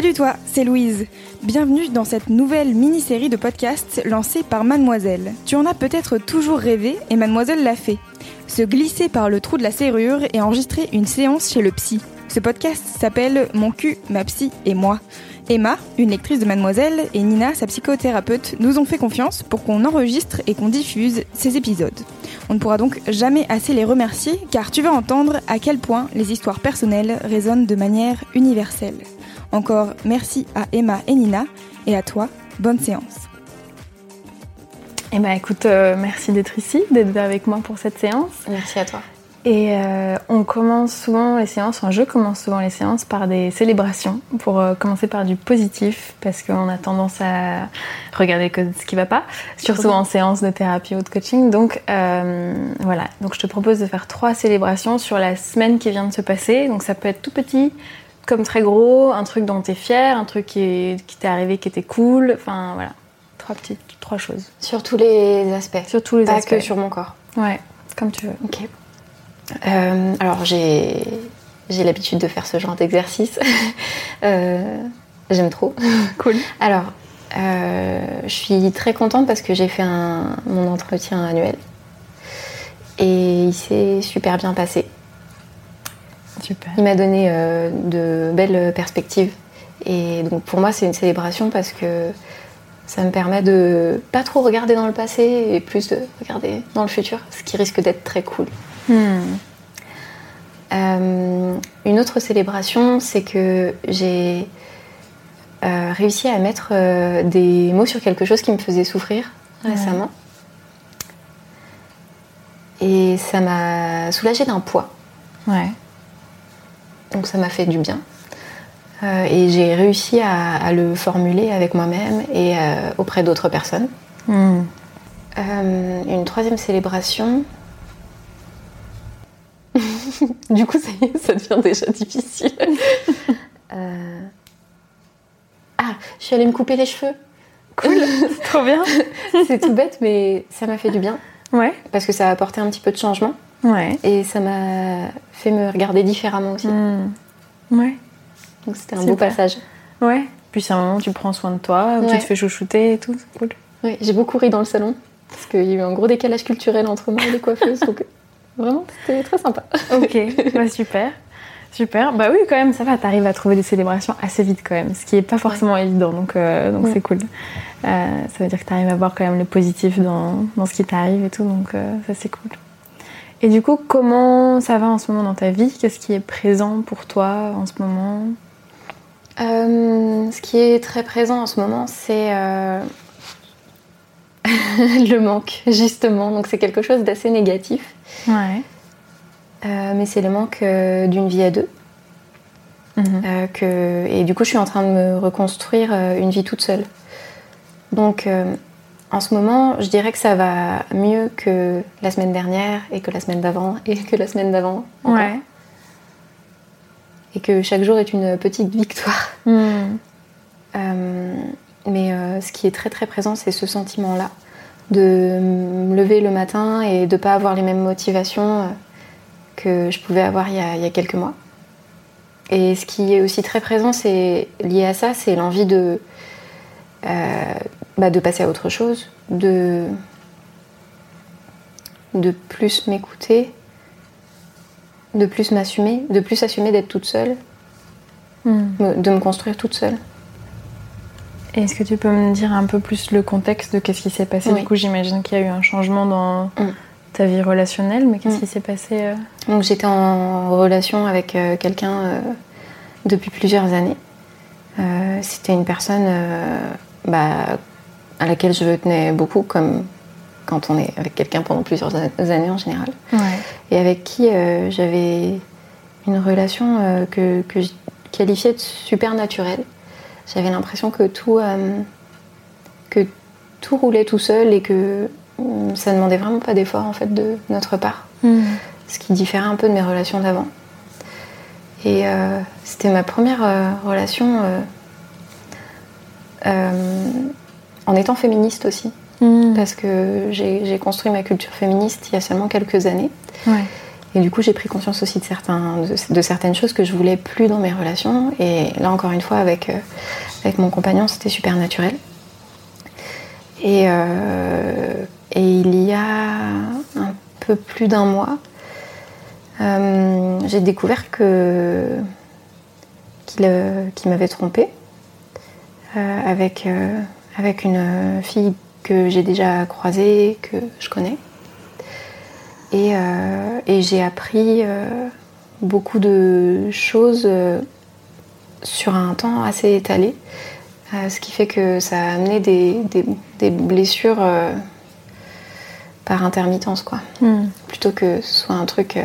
Salut toi, c'est Louise. Bienvenue dans cette nouvelle mini-série de podcasts lancée par Mademoiselle. Tu en as peut-être toujours rêvé et Mademoiselle l'a fait. Se glisser par le trou de la serrure et enregistrer une séance chez le psy. Ce podcast s'appelle Mon cul, ma psy et moi. Emma, une lectrice de Mademoiselle, et Nina, sa psychothérapeute, nous ont fait confiance pour qu'on enregistre et qu'on diffuse ces épisodes. On ne pourra donc jamais assez les remercier car tu vas entendre à quel point les histoires personnelles résonnent de manière universelle. Encore merci à Emma et Nina et à toi, bonne séance. Eh ben écoute, euh, merci d'être ici, d'être avec moi pour cette séance. Merci à toi. Et euh, on commence souvent les séances, enfin je commence souvent les séances par des célébrations pour euh, commencer par du positif parce qu'on a tendance à regarder ce qui va pas, surtout en séance de thérapie ou de coaching. Donc voilà, donc je te propose de faire trois célébrations sur la semaine qui vient de se passer. Donc ça peut être tout petit, comme très gros, un truc dont tu es fier, un truc qui, qui t'est arrivé qui était cool, enfin voilà, trois petites, trois choses. Sur tous les aspects. Sur tous les Pas aspects. que sur mon corps. Ouais, comme tu veux. Ok. Euh, alors j'ai j'ai l'habitude de faire ce genre d'exercice. Euh, J'aime trop. Cool. Alors, euh, je suis très contente parce que j'ai fait un, mon entretien annuel et il s'est super bien passé. Super. Il m'a donné euh, de belles perspectives. Et donc pour moi, c'est une célébration parce que ça me permet de pas trop regarder dans le passé et plus de regarder dans le futur, ce qui risque d'être très cool. Hmm. Euh, une autre célébration, c'est que j'ai euh, réussi à mettre euh, des mots sur quelque chose qui me faisait souffrir récemment. Et ça m'a soulagée d'un poids. Ouais. Donc ça m'a fait du bien. Euh, et j'ai réussi à, à le formuler avec moi-même et euh, auprès d'autres personnes. Hmm. Euh, une troisième célébration. du coup, ça, y est, ça devient déjà difficile. Ah, je suis allée me couper les cheveux. Cool, trop bien. C'est tout bête, mais ça m'a fait du bien Ouais. parce que ça a apporté un petit peu de changement Ouais. et ça m'a fait me regarder différemment aussi. Hmm. Ouais. Donc c'était un beau passage. Ouais. Puis c'est un moment où tu prends soin de toi, où tu te fais chouchouter et tout, c'est cool. Oui, j'ai beaucoup ri dans le salon parce qu'il y a eu un gros décalage culturel entre moi et les coiffeuses. donc vraiment, c'était très sympa. Ok, bah super. Super. Bah oui, quand même, ça va, t'arrives à trouver des célébrations assez vite quand même, ce qui est pas forcément évident, donc euh, donc Ouais. c'est cool. Euh, ça veut dire que t'arrives à voir quand même le positif dans, dans ce qui t'arrive et tout, donc euh, ça c'est cool. Et du coup, comment ça va en ce moment dans ta vie? Qu'est-ce qui est présent pour toi en ce moment? Euh, ce qui est très présent en ce moment, c'est euh, le manque, justement. Donc c'est quelque chose d'assez négatif. Ouais. Euh, mais c'est le manque d'une vie à deux. Mhm. Que... Et du coup, je suis en train de me reconstruire une vie toute seule. Donc, en ce moment, je dirais que ça va mieux que la semaine dernière, et que la semaine d'avant, et que la semaine d'avant. Ouais. Et que chaque jour est une petite victoire. Hmm. Euh, mais euh, ce qui est très très présent, c'est ce sentiment-là. De me lever le matin et de ne pas avoir les mêmes motivations euh, que je pouvais avoir il y a, il y a quelques mois. Et ce qui est aussi très présent, c'est lié à ça, c'est l'envie de, euh, bah, de passer à autre chose, de, de plus m'écouter, de plus m'assumer, de plus assumer d'être toute seule, Hmm. de me construire toute seule. Est-ce que tu peux me dire un peu plus le contexte de qu'est-ce qui s'est passé? Oui. Du coup, j'imagine qu'il y a eu un changement dans Mm. ta vie relationnelle, mais qu'est-ce Mm. qui s'est passé euh? Donc j'étais en relation avec euh, quelqu'un euh, depuis plusieurs années. C'était une personne bah, à laquelle je tenais beaucoup, comme quand on est avec quelqu'un pendant plusieurs années en général. Ouais. Et avec qui euh, j'avais une relation euh, que, que je qualifiais de super naturelle. J'avais l'impression que tout, euh, que tout roulait tout seul et que hum, ça demandait vraiment pas d'effort en fait de notre part Hmm. ce qui différait un peu de mes relations d'avant. Et c'était ma première relation en étant féministe aussi, Hmm. parce que j'ai construit ma culture féministe il y a seulement quelques années. Ouais. Et du coup, j'ai pris conscience aussi de, certains, de, certaines choses que je voulais plus dans mes relations. Et là, encore une fois, avec, euh, avec mon compagnon, c'était super naturel. Et, euh, et, il y a un peu plus d'un mois, euh, j'ai découvert que qu'il m'avait trompée avec, avec une fille que j'ai déjà croisée, que je connais. Euh, et, j'ai appris euh, beaucoup de choses euh, sur un temps assez étalé, ce qui fait que ça a amené des, blessures par intermittence, quoi. Hmm. Plutôt que ce soit un truc.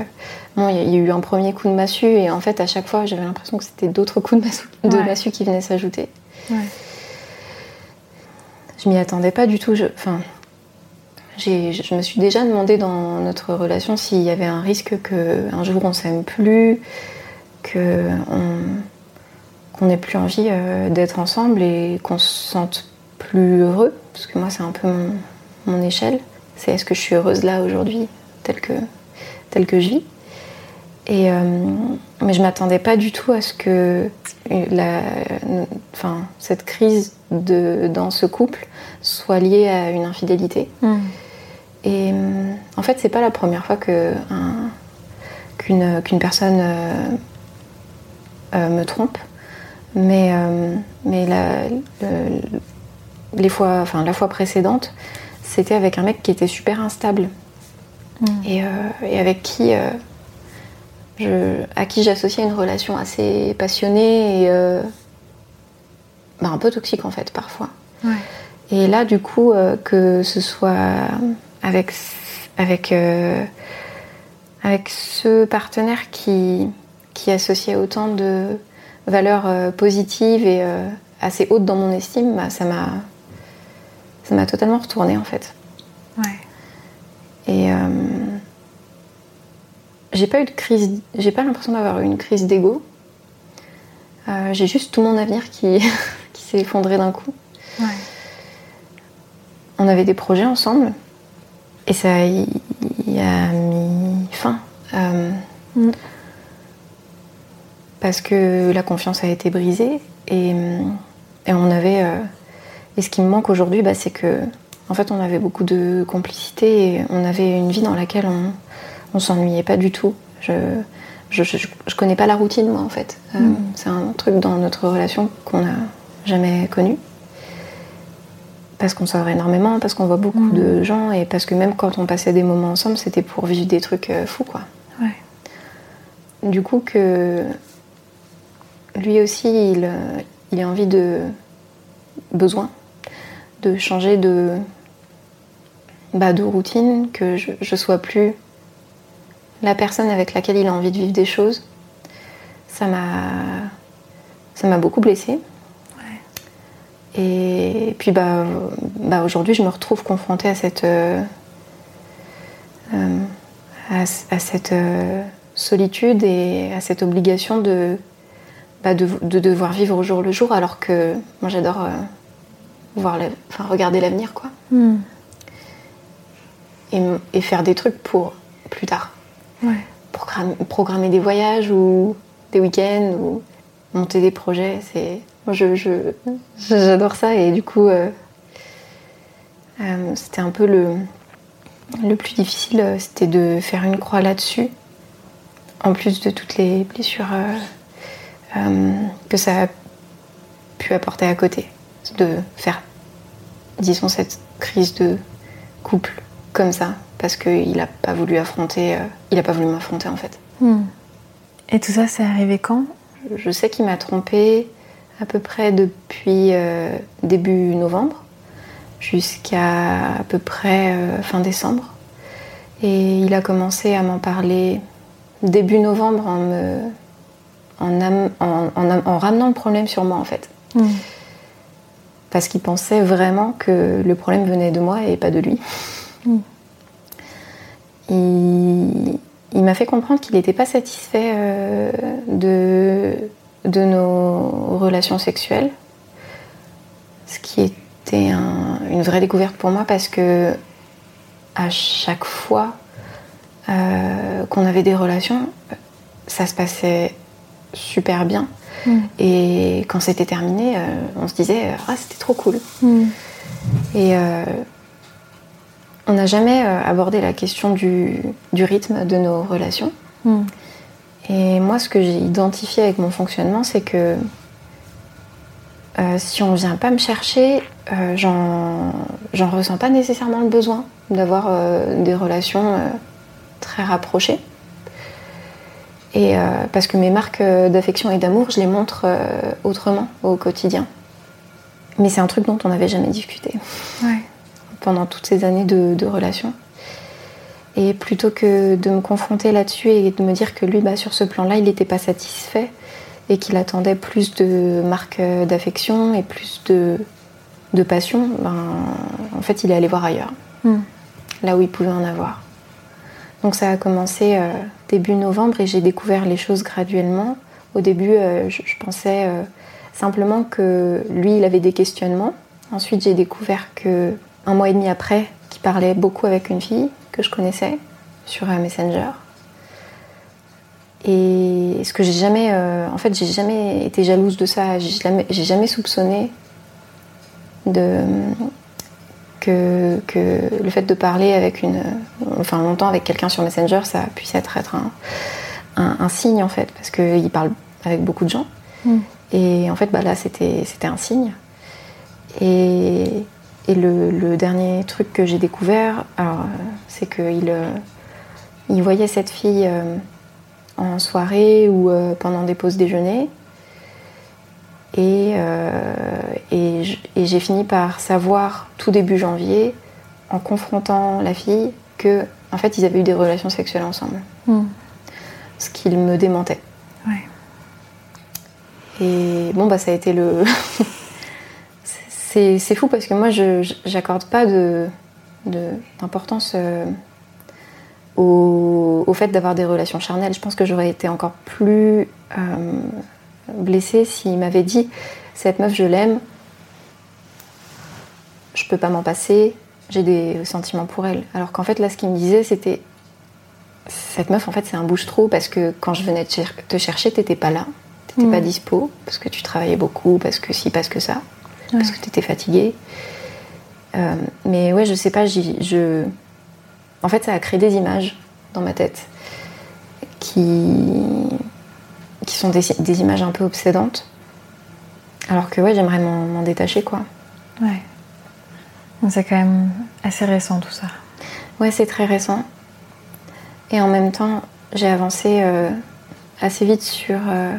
bon, il y a eu un premier coup de massue et en fait, à chaque fois, j'avais l'impression que c'était d'autres coups de massue, de massue qui venaient s'ajouter. Ouais. Je m'y attendais pas du tout. Enfin, je me suis déjà demandé dans notre relation s'il y avait un risque qu'un jour on s'aime plus, qu'on n'ait plus envie euh, d'être ensemble et qu'on se sente plus heureux. Parce que moi, c'est un peu mon, échelle. C'est est-ce que je suis heureuse là aujourd'hui, telle que, telle que je vis? Et, euh, mais je m'attendais pas du tout à ce que la, enfin, cette crise de, dans ce couple soit liée à une infidélité. Hmm. Et euh, en fait, c'est pas la première fois que qu'une personne euh, euh, me trompe, mais, mais la, les fois, enfin, la fois précédente, c'était avec un mec qui était super instable mm. et, et, avec qui je, à qui j'associais une relation assez passionnée et bah, un peu toxique en fait parfois. Et là, du coup, que ce soit avec, avec, euh, avec ce partenaire qui, qui associait autant de valeurs euh, positives et euh, assez hautes dans mon estime, bah, ça m'a ça m'a totalement retourné en fait. Ouais. Et j'ai pas eu de crise, j'ai pas l'impression d'avoir eu une crise d'ego. j'ai juste tout mon avenir qui, qui s'est effondré d'un coup. Ouais. On avait des projets ensemble et ça y, a mis fin. Euh, mm. Parce que la confiance a été brisée et, on avait. Euh, et ce qui me manque aujourd'hui, bah, c'est que en fait, on avait beaucoup de complicité et on avait une vie dans laquelle on, on s'ennuyait pas du tout. Je, je, je, connais pas la routine, moi, en fait. Euh, mm. C'est un truc dans notre relation qu'on n'a jamais connu parce qu'on sort énormément, parce qu'on voit beaucoup mm. de gens et parce que même quand on passait des moments ensemble, c'était pour vivre des trucs euh, fous, quoi. Du coup, que lui aussi, il, il a envie de besoin de changer de, bah, de routine, que je, je sois plus la personne avec laquelle il a envie de vivre des choses. Ça m'a, ça m'a beaucoup blessée. Et puis bah, bah aujourd'hui, je me retrouve confrontée à cette, euh, euh, à, cette euh, solitude et à cette obligation de, bah, de, devoir vivre au jour le jour, alors que moi j'adore voir enfin, regarder l'avenir, quoi. Hmm. Et, et, faire des trucs pour plus tard. Programmer, des voyages ou des week-ends ou monter des projets, c'est j'adore ça et du coup, euh, euh, c'était un peu le, le plus difficile, euh, c'était de faire une croix là-dessus, en plus de toutes les blessures que ça a pu apporter à côté, de faire, disons, cette crise de couple comme ça, parce qu'il n'a pas voulu affronter, il n'a pas voulu m'affronter en fait. Hmm. Et tout ça, c'est arrivé quand? Je sais qu'il m'a trompée à peu près depuis euh, début novembre jusqu'à à peu près euh, fin décembre. Et il a commencé à m'en parler début novembre en, me, en, ramenant le problème sur moi en fait. Hmm. Parce qu'il pensait vraiment que le problème venait de moi et pas de lui. Hmm. Il, m'a fait comprendre qu'il n'était pas satisfait euh, de de nos relations sexuelles, ce qui était une vraie découverte pour moi parce que à chaque fois euh, qu'on avait des relations, ça se passait super bien. Mm. Et quand c'était terminé, euh, on se disait ah c'était trop cool. Mm. Et on n'a jamais euh, abordé la question du, du rythme de nos relations. Mm. Et moi, ce que j'ai identifié avec mon fonctionnement, c'est que euh, si on vient pas me chercher, euh, j'en ressens pas nécessairement le besoin d'avoir euh, des relations très rapprochées. Et parce que mes marques d'affection et d'amour, je les montre autrement au quotidien. Mais c'est un truc dont on n'avait jamais discuté Ouais. Pendant toutes ces années de, de relation. Et plutôt que de me confronter là-dessus et de me dire que lui, bah, sur ce plan-là, il n'était pas satisfait et qu'il attendait plus de marques euh, d'affection et plus de, de passion, ben, en fait, il est allé voir ailleurs, Mm. là où il pouvait en avoir. Donc ça a commencé euh, début novembre et j'ai découvert les choses graduellement. Au début, euh, je, je pensais euh, simplement que lui, il avait des questionnements. Ensuite, j'ai découvert que un mois et demi après, qu'il parlait beaucoup avec une fille que je connaissais sur un Messenger. Et ce que j'ai jamais, euh, en fait, j'ai jamais été jalouse de ça. J'ai jamais, soupçonné de que, que le fait de parler avec une, enfin longtemps avec quelqu'un sur Messenger, ça puisse être, être un, un, un signe en fait, parce qu'il parle avec beaucoup de gens. Mm. Et en fait, bah, là, c'était c'était un signe. Et, et le, le dernier truc que j'ai découvert, euh, c'est qu'il euh, il voyait cette fille euh, en soirée ou euh, pendant des pauses déjeuner. Et, et j'ai fini par savoir tout début janvier, en confrontant la fille, que en fait ils avaient eu des relations sexuelles ensemble. Mm. Ce qu'il me démentait. Ouais. Et bon, bah, ça a été le. c'est fou parce que moi, je j'accorde pas de de- d'importance euh, au, au fait d'avoir des relations charnelles. Je pense que j'aurais été encore plus euh, blessée s'il m'avait dit cette meuf, je l'aime, je peux pas m'en passer, j'ai des sentiments pour elle. Alors qu'en fait, là, ce qu'il me disait, c'était cette meuf, en fait, c'est un bouche-trou parce que quand je venais te, cher- te chercher, t'étais pas là, t'étais pas dispo, parce que tu travaillais beaucoup, parce que si, parce que ça, parce que t'étais fatiguée. Euh, mais ouais, je sais pas, je. En fait, ça a créé des images dans ma tête qui, qui sont des, des images un peu obsédantes. Alors que ouais, j'aimerais m'en détacher, quoi. Ouais. C'est quand même assez récent tout ça. Ouais, c'est très récent. Et en même temps, j'ai avancé euh, assez vite sur, euh,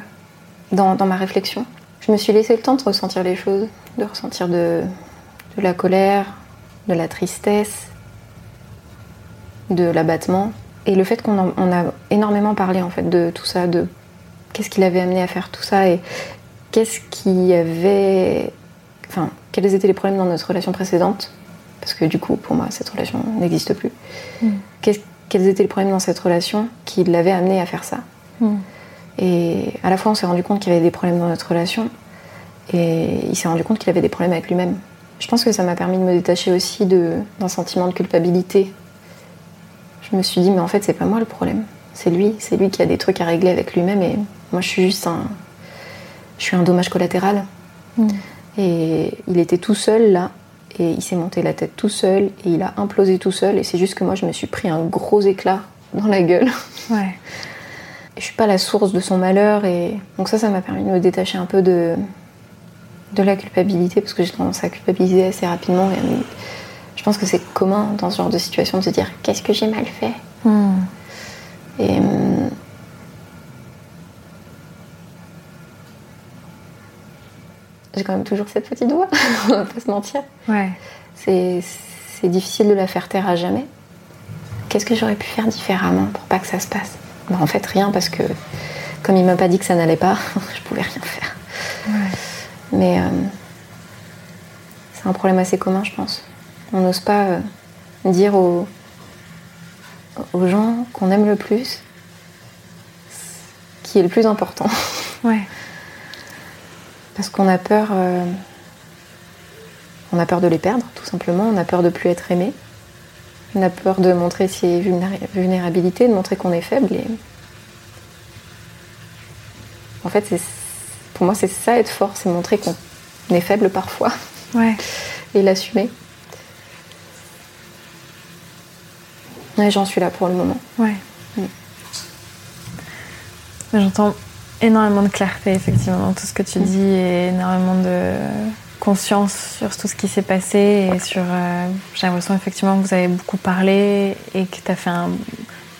dans, dans ma réflexion. Je me suis laissé le temps de ressentir les choses, de ressentir de, de la colère, de la tristesse, de l'abattement. Et le fait qu'on en- on a énormément parlé en fait de tout ça, de qu'est-ce qui l'avait amené à faire tout ça et qu'est-ce qui avait. Enfin, quels étaient les problèmes dans notre relation précédente Parce que du coup, pour moi, cette relation n'existe plus. Mm. Quels étaient les problèmes dans cette relation qui l'avaient amené à faire ça Mm. Et à la fois, on s'est rendu compte qu'il y avait des problèmes dans notre relation et il s'est rendu compte qu'il avait des problèmes avec lui-même. Je pense que ça m'a permis de me détacher aussi d'un sentiment de culpabilité. Je me suis dit, mais en fait, c'est pas moi le problème. C'est lui. C'est lui qui a des trucs à régler avec lui-même et moi, je suis juste un. Je suis un dommage collatéral. Mm. Et il était tout seul là, et il s'est monté la tête tout seul, et il a implosé tout seul, et c'est juste que moi je me suis pris un gros éclat dans la gueule. Ouais. Je suis pas la source de son malheur, et donc ça, ça m'a permis de me détacher un peu de, de la culpabilité, parce que j'ai tendance à culpabiliser assez rapidement, et je pense que c'est commun dans ce genre de situation de se dire qu'est-ce que j'ai mal fait Mm. Et. hum, J'ai quand même toujours cette petite voix, on va pas se mentir. Ouais. C'est c'est difficile de la faire taire à jamais. Qu'est-ce que j'aurais pu faire différemment pour pas que ça se passe? Bah, En fait, rien, parce que comme il m'a pas dit que ça n'allait pas, je pouvais rien faire. Mais euh, c'est un problème assez commun, je pense. On n'ose pas euh, dire aux, aux gens qu'on aime le plus qui est le plus important. Ouais. Parce qu'on a peur. euh, on a peur de les perdre, tout simplement. On a peur de plus être aimé. On a peur de montrer ses vulnérabilités, de montrer qu'on est faible. Et... En fait, pour moi, c'est ça être fort, c'est montrer qu'on est faible parfois. Ouais. Et l'assumer. Ouais, j'en suis là pour le moment. Ouais. Mm. J'entends énormément de clarté, effectivement, dans tout ce que tu mm. dis et énormément de conscience sur tout ce qui s'est passé et sur. Euh, j'ai l'impression effectivement que vous avez beaucoup parlé et que tu as fait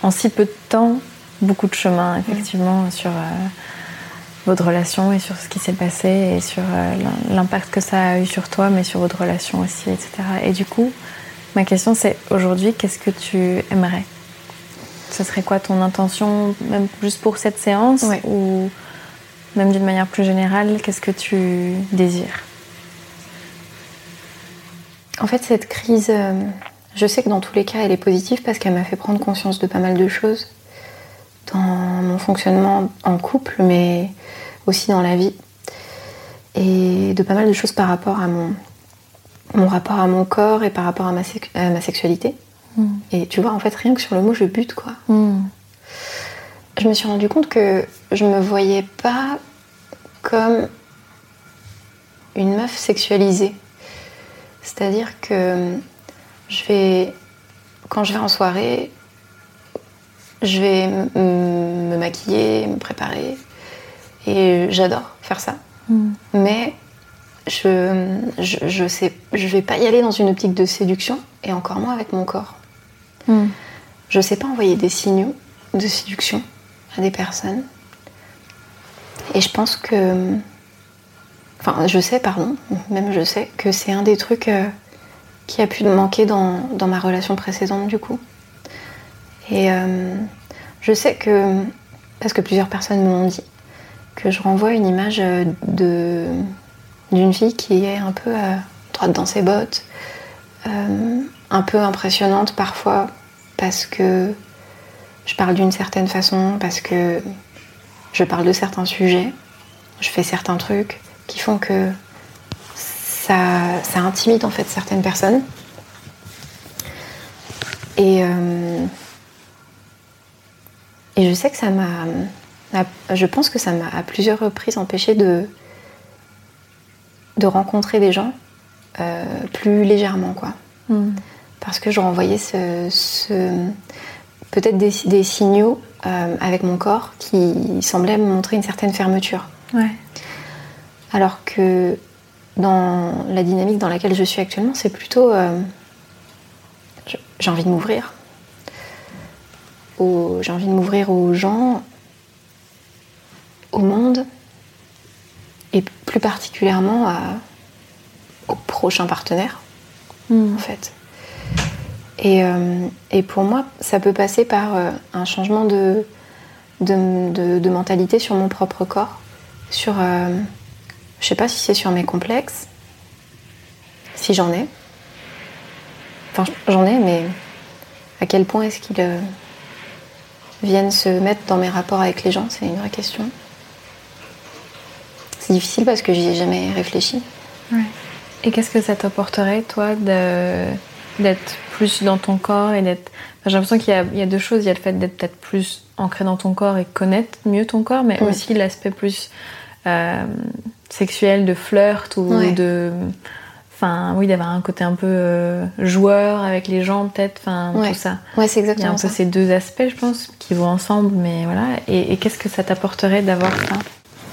en si peu de temps beaucoup de chemin, effectivement, sur euh, votre relation et sur ce qui s'est passé et sur euh, l'impact que ça a eu sur toi, mais sur votre relation aussi, etc. Et du coup, ma question c'est aujourd'hui, qu'est-ce que tu aimerais? Ce serait quoi ton intention, même juste pour cette séance ou même d'une manière plus générale, qu'est-ce que tu désires? En fait, cette crise, euh, je sais que dans tous les cas, elle est positive parce qu'elle m'a fait prendre conscience de pas mal de choses dans mon fonctionnement en couple, mais aussi dans la vie. Et de pas mal de choses par rapport à mon, mon rapport à mon corps et par rapport à ma, ma sexualité. Mm. Et tu vois, en fait, rien que sur le mot, je bute, quoi. Mm. Je me suis rendu compte que je me voyais pas comme une meuf sexualisée. C'est-à-dire que je vais, quand je vais en soirée, je vais me maquiller, me préparer. Et j'adore faire ça. Mm. Mais je, je, sais, je vais pas y aller dans une optique de séduction, et encore moins avec mon corps. Mm. Je sais pas envoyer des signaux de séduction à des personnes. Et je pense que Enfin, je sais, pardon, même je sais que c'est un des trucs euh, qui a pu manquer dans, ma relation précédente, du coup. Et euh, je sais que, parce que plusieurs personnes me l'ont dit, que je renvoie une image euh, de d'une fille qui est un peu droite dans ses bottes, un peu impressionnante parfois parce que je parle d'une certaine façon, parce que je parle de certains sujets, je fais certains trucs, qui font que ça, ça intimide en fait certaines personnes. Et, euh, et je sais que ça m'a. Je pense que ça m'a à plusieurs reprises empêché de, de rencontrer des gens euh, plus légèrement, quoi. Hmm. Parce que je renvoyais ce, peut-être des, des, signaux euh, avec mon corps qui semblaient me montrer une certaine fermeture. Ouais. Alors que dans la dynamique dans laquelle je suis actuellement, c'est plutôt euh, j'ai envie de m'ouvrir. J'ai envie de m'ouvrir aux gens, au monde, et plus particulièrement aux prochains partenaires, hmm. en fait. Euh, et, pour moi, ça peut passer par euh, un changement de, de, mentalité sur mon propre corps, sur je sais pas si c'est sur mes complexes, si j'en ai. Enfin, j'en ai, mais à quel point est-ce qu'ils euh, viennent se mettre dans mes rapports avec les gens C'est une vraie question. C'est difficile parce que j'y ai jamais réfléchi. Et qu'est-ce que ça t'apporterait, toi, d'être plus dans ton corps et d'être. J'ai l'impression qu'il y, a deux choses. Il y a le fait d'être peut-être plus ancré dans ton corps et connaître mieux ton corps, mais aussi l'aspect plus euh, sexuel, de flirt ou de. Enfin, oui, d'avoir un côté un peu euh, joueur avec les gens, peut-être, enfin, tout ça. Ouais, c'est exactement Il y a un peu ces deux aspects, je pense, qui vont ensemble, mais voilà. Et, qu'est-ce que ça t'apporterait d'avoir ça?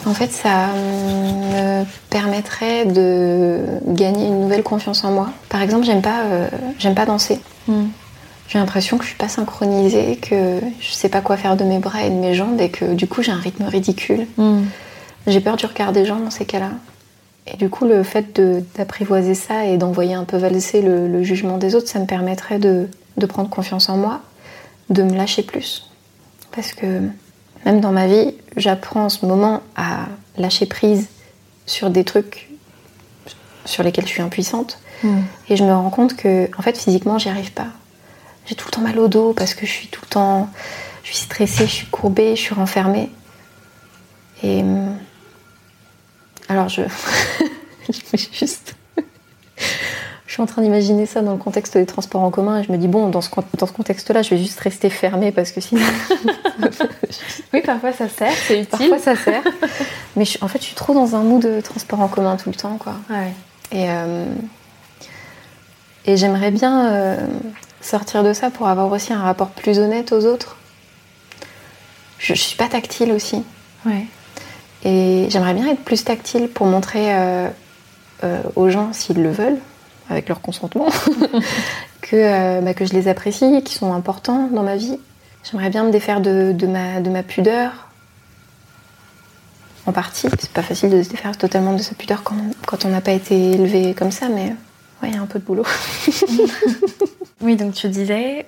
En fait, ça me permettrait de gagner une nouvelle confiance en moi. Par exemple, j'aime pas, euh, j'aime pas danser. Hmm. J'ai l'impression que je suis pas synchronisée, que je sais pas quoi faire de mes bras et de mes jambes, et que du coup, j'ai un rythme ridicule. Hmm. J'ai peur du regard des gens dans ces cas-là. Et du coup, le fait d'apprivoiser ça et d'envoyer un peu valser le, jugement des autres, ça me permettrait de, prendre confiance en moi, de me lâcher plus. Parce que même dans ma vie, j'apprends en ce moment à lâcher prise sur des trucs sur lesquels je suis impuissante. Hmm. Et je me rends compte que, en fait, physiquement, j'y arrive pas. J'ai tout le temps mal au dos parce que je suis tout le temps. Je suis stressée, je suis courbée, je suis renfermée. Et alors je, je juste, je suis en train d'imaginer ça dans le contexte des transports en commun et je me dis, bon, dans ce, dans ce contexte-là, je vais juste rester fermée parce que sinon. oui, parfois ça sert, c'est utile. Parfois ça sert. Mais en fait, je suis trop dans un mood de transport en commun tout le temps, quoi. Ouais. Et, euh, et j'aimerais bien euh, sortir de ça pour avoir aussi un rapport plus honnête aux autres. Je, je suis pas tactile aussi. Ouais. Et j'aimerais bien être plus tactile pour montrer euh, aux gens, s'ils le veulent, avec leur consentement, que, euh, bah, que je les apprécie, qu'ils sont importants dans ma vie. J'aimerais bien me défaire de, de, ma, de ma pudeur. En partie, c'est pas facile de se défaire totalement de sa pudeur quand, quand on n'a pas été élevé comme ça, mais ouais, il y a un peu de boulot. oui, donc tu disais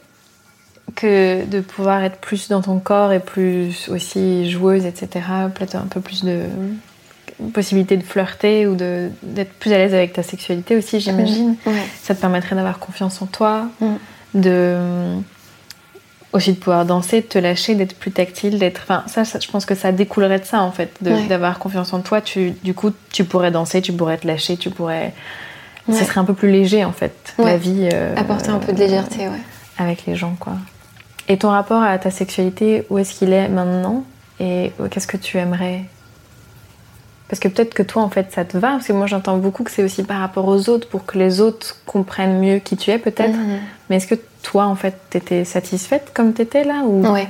que de pouvoir être plus dans ton corps et plus aussi joueuse, etc., peut-être un peu plus de possibilité de flirter ou d'être plus à l'aise avec ta sexualité aussi, j'imagine. Ça te permettrait d'avoir confiance en toi, Mm. de aussi de pouvoir danser, de te lâcher, d'être plus tactile, d'être. Enfin, ça, ça, je pense que ça découlerait de ça en fait, Ouais. d'avoir confiance en toi. Tu, du coup, tu pourrais danser, tu pourrais te lâcher, tu pourrais. Ouais. Ça serait un peu plus léger en fait, la Ouais. vie. euh, Apporter un peu de légèreté, ouais. avec les gens, quoi. Et ton rapport à ta sexualité, où est-ce qu'il est maintenant Et qu'est-ce que tu aimerais? Parce que peut-être que toi, en fait, ça te va. Parce que moi, j'entends beaucoup que c'est aussi par rapport aux autres, pour que les autres comprennent mieux qui tu es, peut-être. Mhm. Mais est-ce que toi, en fait, t'étais satisfaite comme t'étais là ou... Ouais.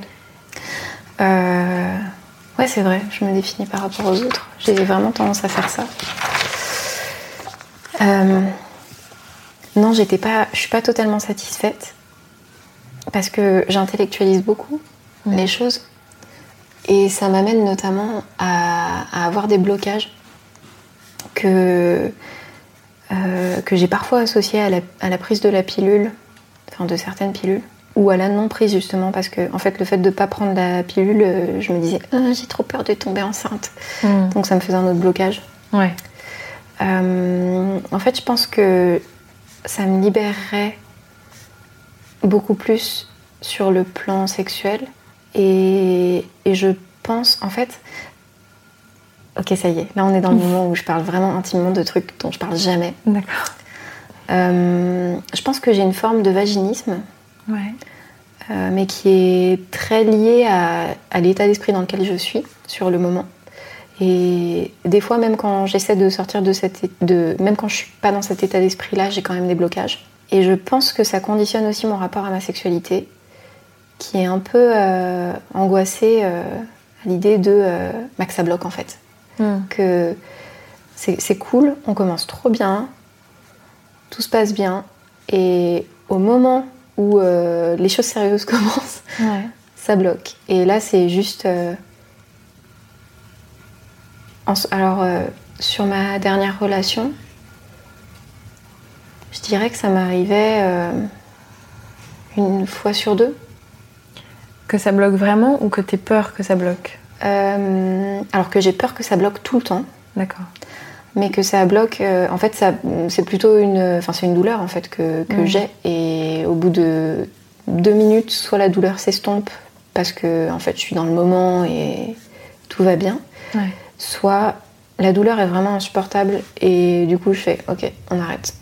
Euh, Ouais, c'est vrai, je me définis par rapport aux autres. J'ai vraiment tendance à faire ça. Euh, Non, j'étais pas, je suis pas totalement satisfaite parce que j'intellectualise beaucoup les choses et ça m'amène notamment à, à avoir des blocages que euh, que j'ai parfois associés à la, à la prise de la pilule, enfin de certaines pilules ou à la non prise justement parce que en fait le fait de pas prendre la pilule, euh, je me disais Ah, j'ai trop peur de tomber enceinte, Mm. donc ça me faisait un autre blocage. Ouais. Euh, en fait, je pense que ça me libérerait beaucoup plus sur le plan sexuel. Et, et je pense, en fait. Ok, ça y est, là on est dans le moment où je parle vraiment intimement de trucs dont je parle jamais. D'accord. Euh, je pense que j'ai une forme de vaginisme, Ouais. euh, mais qui est très liée à, à l'état d'esprit dans lequel je suis sur le moment. Et des fois, même quand j'essaie de sortir de cet, de, même quand je suis pas dans cet état d'esprit-là, j'ai quand même des blocages. Et je pense que ça conditionne aussi mon rapport à ma sexualité, qui est un peu euh, angoissé euh, à l'idée de euh, bah, que ça bloque en fait. Mm. Que c'est cool, on commence trop bien, tout se passe bien, et au moment où les choses sérieuses commencent, Ouais. ça bloque. Et là, c'est juste. en alors, sur ma dernière relation, je dirais que ça m'arrivait euh, une fois sur deux. Que ça bloque vraiment ou que t'aies peur que ça bloque? Euh, alors que j'ai peur que ça bloque tout le temps, D'accord. mais que ça bloque. euh, en fait, ça, c'est plutôt une, enfin, c'est une douleur en fait que, que Mhm. j'ai. Et au bout de deux minutes, soit la douleur s'estompe parce que en fait, je suis dans le moment et tout va bien. Ouais. soit la douleur est vraiment insupportable et du coup je fais ok on arrête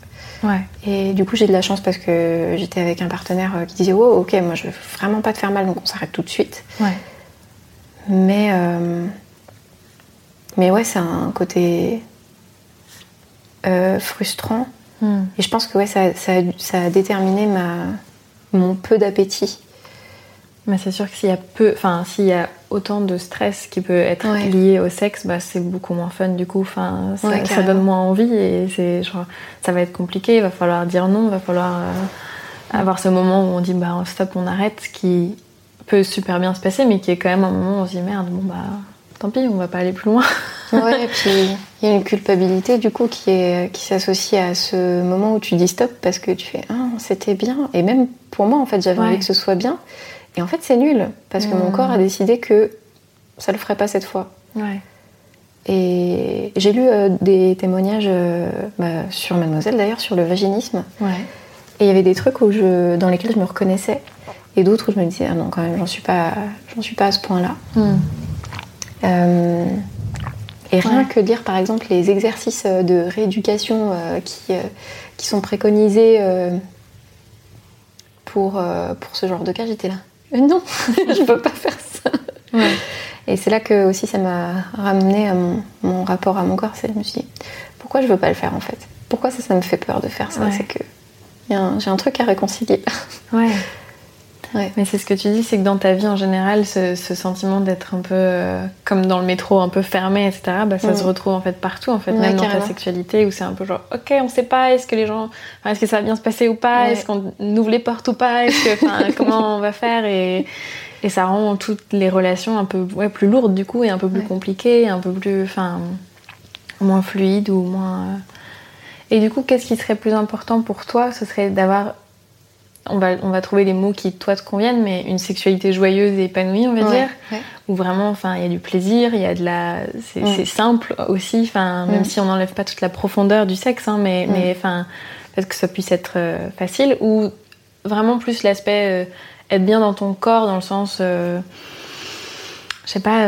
Ouais. et du coup j'ai de la chance parce que j'étais avec un partenaire euh, qui disait oh ok moi je veux vraiment pas te faire mal donc on s'arrête tout de suite Ouais. mais euh, mais ouais c'est un côté euh, frustrant Mm. et je pense que ouais ça, ça a déterminé ma mon peu d'appétit Mais c'est sûr que s'il y a peu, enfin s'il y a autant de stress qui peut être Ouais. lié au sexe, bah c'est beaucoup moins fun du coup. Enfin, ça, Ouais, ça carrément. donne moins envie et c'est genre ça va être compliqué. Il va falloir dire non, il va falloir euh, avoir ce moment où on dit bah stop, on arrête, qui peut super bien se passer, mais qui est quand même un moment où on se dit merde, bon bah tant pis, on va pas aller plus loin. Ouais, et puis il y a une culpabilité du coup qui est qui s'associe à ce moment où tu dis stop parce que tu fais ah c'était bien et même pour moi en fait j'avais Ouais. envie que ce soit bien et en fait c'est nul parce que mon Mm. corps a décidé que ça le ferait pas cette fois Ouais. et j'ai lu euh, des témoignages euh, bah, sur Mademoiselle d'ailleurs sur le vaginisme Ouais. et il y avait des trucs où je dans lesquels je me reconnaissais et d'autres où je me disais ah non quand même j'en suis pas j'en suis pas à ce point là Mm. euh, Et rien Ouais. que lire par exemple les exercices de rééducation qui, qui sont préconisés pour, pour ce genre de cas, j'étais là. Euh, non, je peux pas faire ça. Ouais. Et c'est là que aussi ça m'a ramené à mon, mon rapport à mon corps. C'est je me suis dit, pourquoi je veux pas le faire en fait? Pourquoi ça, ça me fait peur de faire ça? Ouais. C'est que un- j'ai un truc à réconcilier. Ouais. Ouais. Mais c'est ce que tu dis, c'est que dans ta vie en général, ce, ce sentiment d'être un peu euh, comme dans le métro, un peu fermé, etc., bah, ça Mm. se retrouve en fait partout, en fait, Ouais, même dans ta sexualité, où c'est un peu genre, ok, on sait pas, est-ce que les gens, enfin, est-ce que ça va bien se passer ou pas, Ouais. est-ce qu'on ouvre les portes ou pas, est-ce que, enfin, comment on va faire et, et ça rend toutes les relations un peu plus lourdes du coup et un peu plus compliquées, un peu plus, enfin, moins fluides ou moins. euh. Et du coup, qu'est-ce qui serait plus important pour toi? Ce serait d'avoir on va, on va trouver les mots qui toi te conviennent, mais une sexualité joyeuse et épanouie, on va Ouais, dire, ouais. où vraiment, enfin, il y a du plaisir, il y a de la, c'est Mm. simple aussi, enfin, même Mm. si on n'enlève pas toute la profondeur du sexe, hein, mais, Mm. mais enfin, peut-être que ça puisse être euh, facile, ou vraiment plus l'aspect euh, être bien dans ton corps, dans le sens, euh, je sais pas,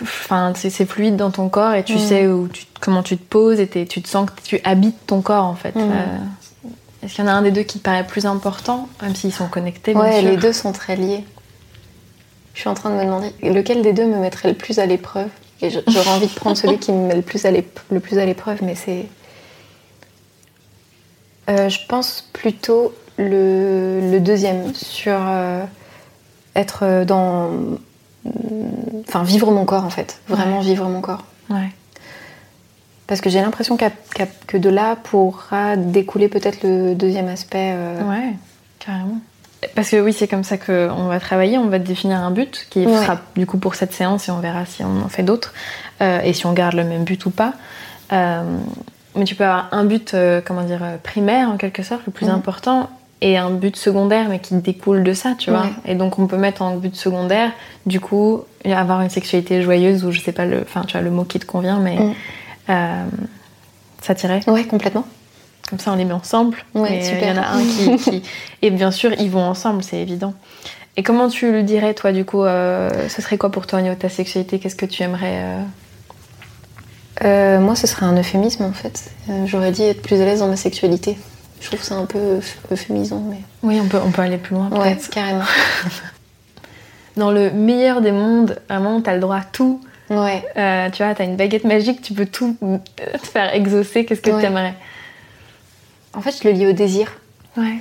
enfin, c'est fluide dans ton corps et tu sais où tu, comment tu te poses et tu te sens que tu habites ton corps en fait. Est-ce qu'il y en a un des deux qui te paraît plus important, même s'ils sont connectés bien Ouais, sûr les deux sont très liés. Je suis en train de me demander lequel des deux me mettrait le plus à l'épreuve? Et j'aurais envie de prendre celui qui me met le plus à l'ép- le plus à l'épreuve, mais c'est. Euh, je pense plutôt le, le deuxième, sur euh, être dans. Enfin, vivre mon corps en fait. Vraiment Ouais. vivre mon corps. Ouais. Parce que j'ai l'impression qu'à- que de là pourra découler peut-être le deuxième aspect. euh, Ouais, carrément. Parce que oui, c'est comme ça qu'on va travailler, on va définir un but qui Ouais. sera du coup pour cette séance et on verra si on en fait d'autres euh, et si on garde le même but ou pas. Euh, mais tu peux avoir un but, euh, comment dire, primaire en quelque sorte, le plus important, et un but secondaire mais qui découle de ça, tu vois. Ouais. Et donc on peut mettre en but secondaire, du coup, avoir une sexualité joyeuse ou je sais pas le, enfin tu vois le mot qui te convient, mais. Euh, ça tirait. Ouais, complètement. Comme ça, on les met ensemble. Ouais, super. Il y en a un qui, qui- Et bien sûr, ils vont ensemble, c'est évident. Et comment tu le dirais, toi, du coup euh, Ce serait quoi pour toi au niveau de ta sexualité? Qu'est-ce que tu aimerais euh, Euh, moi, ce serait un euphémisme en fait. J'aurais dit être plus à l'aise dans ma sexualité. Je trouve c'est un peu euph- euphémisant, mais. Oui, on peut, on peut aller plus loin, Ouais, peut-être. carrément. Dans le meilleur des mondes, vraiment, t'as le droit à tout. Ouais. Euh, tu vois, t'as une baguette magique, tu peux tout te faire exaucer. Qu'est-ce que Ouais. tu aimerais En fait, je le lis au désir. Ouais.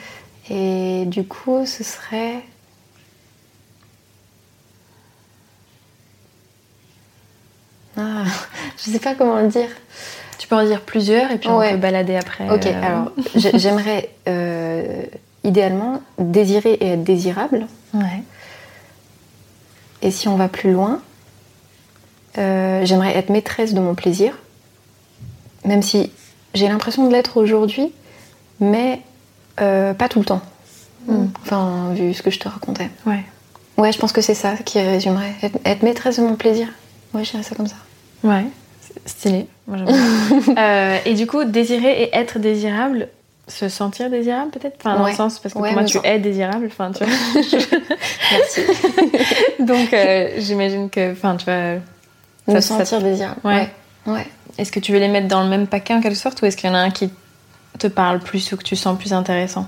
Et du coup, ce serait. Ah, je sais pas comment le dire. Tu peux en dire plusieurs et puis on peut balader après. Ok, euh, alors j'ai- j'aimerais euh, idéalement désirer et être désirable. Ouais. Et si on va plus loin, euh, j'aimerais être maîtresse de mon plaisir, même si j'ai l'impression de l'être aujourd'hui, mais euh, pas tout le temps. Mm. Enfin, vu ce que je te racontais. Ouais. Ouais, je pense que c'est ça qui résumerait. Être, être maîtresse de mon plaisir. Ouais, je dirais ça comme ça. Ouais, stylé. Moi. Euh, et du coup, désirer et être désirable, se sentir désirable peut-être? Enfin, dans Ouais. le sens, parce que Ouais, pour moi, tu sens- es désirable. Enfin, tu vois. Merci. Donc, euh, j'imagine que, enfin, tu vois. Me sentir désirable. Ouais. Ouais. Est-ce que tu veux les mettre dans le même paquet en quelque sorte, ou est-ce qu'il y en a un qui te parle plus ou que tu sens plus intéressant?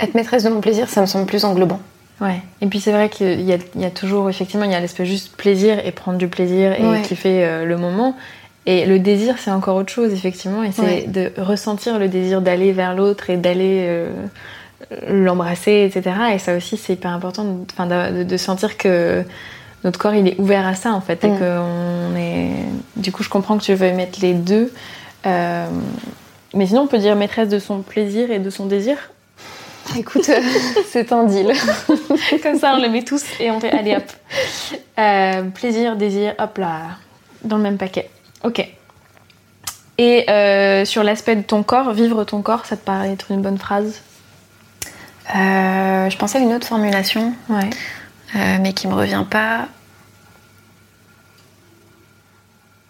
Être maîtresse de mon plaisir, ça me semble plus englobant. Ouais. Et puis c'est vrai qu'il y a, il y a toujours, effectivement, il y a l'aspect juste plaisir et prendre du plaisir et Ouais. kiffer euh, le moment. Et le désir, c'est encore autre chose, effectivement. Et c'est Ouais. de ressentir le désir d'aller vers l'autre et d'aller euh, l'embrasser, etc. Et ça aussi, c'est hyper important de- de sentir que notre corps, il est ouvert à ça, en fait. Et Mm. que on est... Du coup, je comprends que tu veux mettre les deux. Euh, Mais sinon, on peut dire maîtresse de son plaisir et de son désir. Écoute, euh, c'est un deal. Comme ça, on les met tous et on fait allez hop. Euh, plaisir, désir, hop là, dans le même paquet. Ok. Et euh, sur l'aspect de ton corps, vivre ton corps, ça te paraît être une bonne phrase? Euh, je pensais à une autre formulation, Ouais. mais qui me revient pas.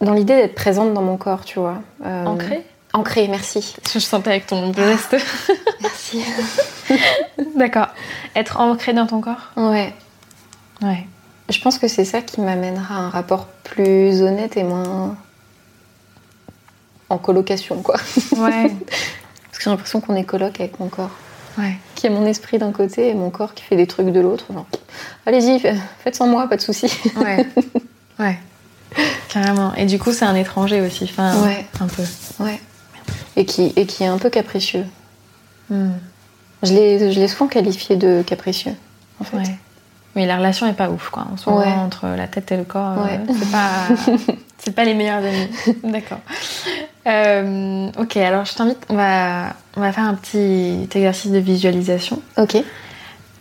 Dans l'idée d'être présente dans mon corps, tu vois. Euh, Ancré Ancrée, merci. Je sentais avec ton geste. Merci. D'accord. Être ancré dans ton corps? Ouais. Ouais. Je pense que c'est ça qui m'amènera à un rapport plus honnête et moins, en colocation, quoi. Ouais. Parce que j'ai l'impression qu'on est coloc avec mon corps. Ouais. Qui est mon esprit d'un côté et mon corps qui fait des trucs de l'autre. Genre, allez-y, faites sans moi, pas de souci. Ouais. Ouais. Carrément. Et du coup, c'est un étranger aussi. Enfin, Ouais. un peu. Ouais. Et qui, et qui est un peu capricieux. Hmm. Je l'ai souvent qualifié de capricieux, en fait. Ouais. Mais la relation est pas ouf, quoi. En ce moment, Ouais. entre la tête et le corps, euh, Ouais. c'est pas, c'est pas les meilleurs amis. D'accord. Euh, ok, alors je t'invite, on va, on va faire un petit exercice de visualisation Ok.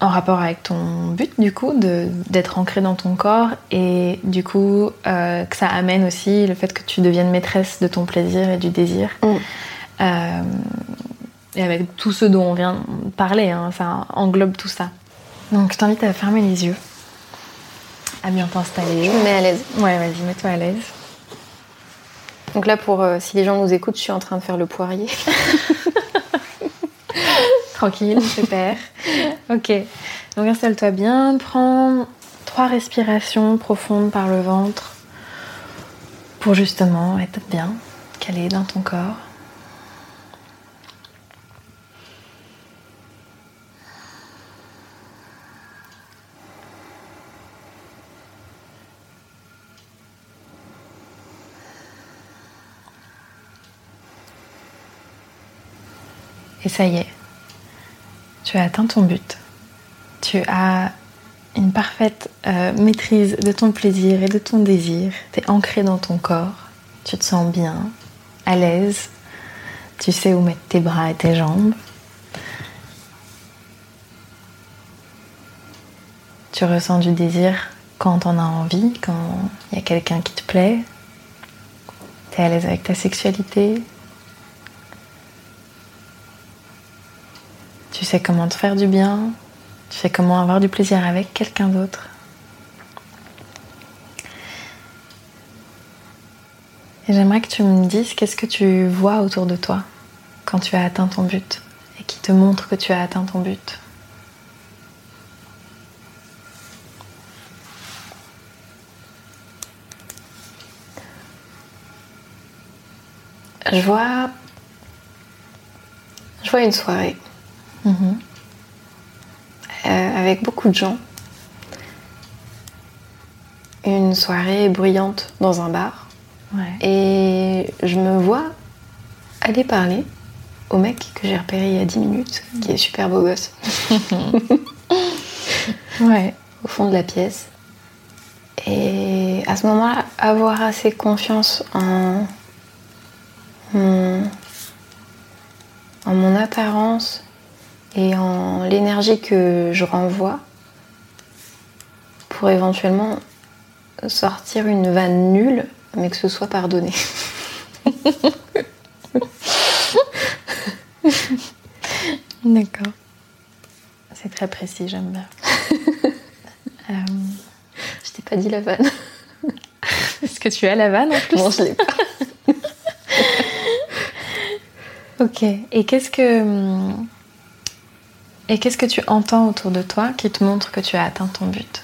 En rapport avec ton but, du coup, de- d'être ancré dans ton corps et du coup euh, que ça amène aussi le fait que tu deviennes maîtresse de ton plaisir et du désir. Mm. Euh, et avec tout ce dont on vient de parler, hein, ça englobe tout ça. Donc je t'invite à fermer les yeux, à bien t'installer. Je me mets à l'aise. Ouais, vas-y, mets-toi à l'aise. Donc là, pour euh, si les gens nous écoutent, je suis en train de faire le poirier. Tranquille, super. ok, donc installe-toi bien, prends trois respirations profondes par le ventre pour justement être bien calé dans ton corps. Et ça y est, tu as atteint ton but. Tu as une parfaite euh, maîtrise de ton plaisir et de ton désir. Tu es ancré dans ton corps. Tu te sens bien, à l'aise. Tu sais où mettre tes bras et tes jambes. Tu ressens du désir quand on a envie, quand il y a quelqu'un qui te plaît. Tu es à l'aise avec ta sexualité, Tu sais comment te faire du bien. Tu sais comment avoir du plaisir avec quelqu'un d'autre. Et j'aimerais que tu me dises qu'est-ce que tu vois autour de toi quand tu as atteint ton but et qui te montre que tu as atteint ton but? Je vois. Je vois une soirée Mhm. euh, avec beaucoup de gens. Une soirée bruyante dans un bar. Ouais. Et je me vois aller parler au mec que j'ai repéré il y a 10 minutes, qui est super beau gosse, Ouais. au fond de la pièce. Et à ce moment-là, avoir assez confiance en mon, en mon apparence et en l'énergie que je renvoie pour éventuellement sortir une vanne nulle, mais que ce soit pardonné. D'accord. C'est très précis, j'aime bien. Euh, Je t'ai pas dit la vanne. Est-ce que tu as la vanne en plus? Non, je l'ai pas. Ok. Et qu'est-ce que hum, et qu'est-ce que tu entends autour de toi qui te montre que tu as atteint ton but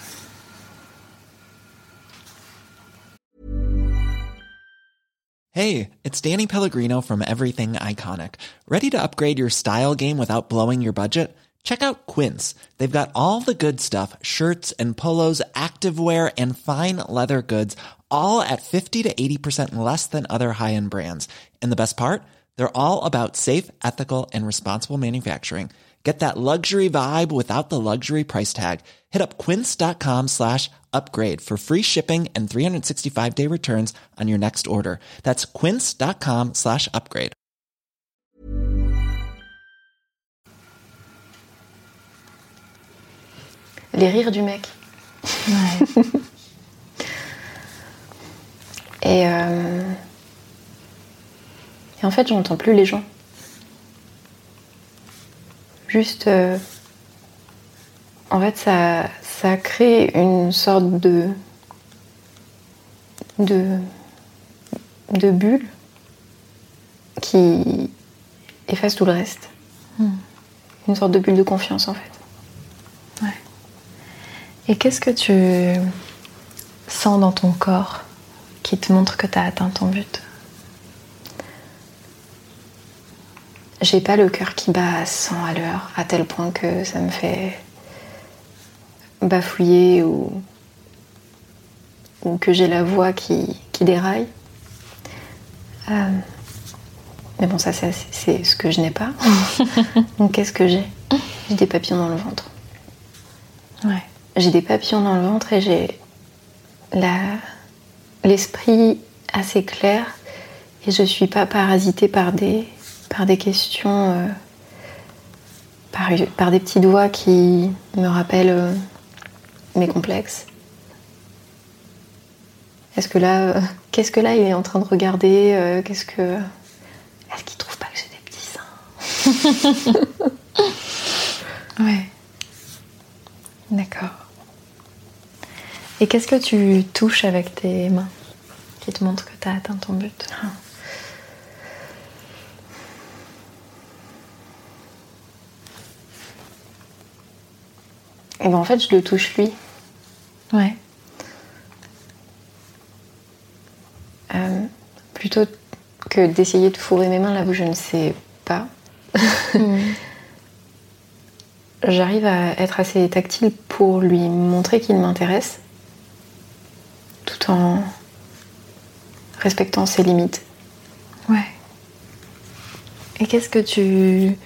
Hey, it's Danny Pellegrino from Everything Iconic. Ready to upgrade your style game without blowing your budget? Check out Quince. They've got all the good stuff shirts and polos, activewear, and fine leather goods, all at 50 to 80% less than other high end brands. And the best part? They're all about safe, ethical, and responsible manufacturing. Get that luxury vibe without the luxury price tag. Hit up quince.com slash upgrade for free shipping and 365 day returns on your next order. That's quince.com slash upgrade. Les rires du mec. Ouais. Et, euh, et en fait, j'entends plus les gens. Juste. euh, En fait, ça, ça crée une sorte de. de. de bulle qui efface tout le reste. Une sorte de bulle de confiance, en fait. Et qu'est-ce que tu sens dans ton corps qui te montre que tu as atteint ton but? J'ai pas le cœur qui bat à 100 à l'heure, à tel point que ça me fait bafouiller ou, ou que j'ai la voix qui, qui déraille. Euh, mais bon, ça, c'est ce que je n'ai pas. Donc, qu'est-ce que j'ai? J'ai des papillons dans le ventre. Ouais. J'ai des papillons dans le ventre et j'ai l'esprit assez clair et je suis pas parasitée par des, par des questions, euh, par, par des petites voix qui me rappellent euh, mes complexes. Est-ce que là, euh, qu'est-ce que là il est en train de regarder Qu'est-ce que, est-ce qu'il trouve pas que j'ai des petits seins? Ouais. D'accord. Et qu'est-ce que tu touches avec tes mains qui te montrent que tu as atteint ton but? Et ben en fait, je le touche lui. Ouais. Euh, plutôt que d'essayer de fourrer mes mains là où je ne sais pas. J'arrive à être assez tactile pour lui montrer qu'il m'intéresse, tout en respectant ses limites. Ouais. Et qu'est-ce que tu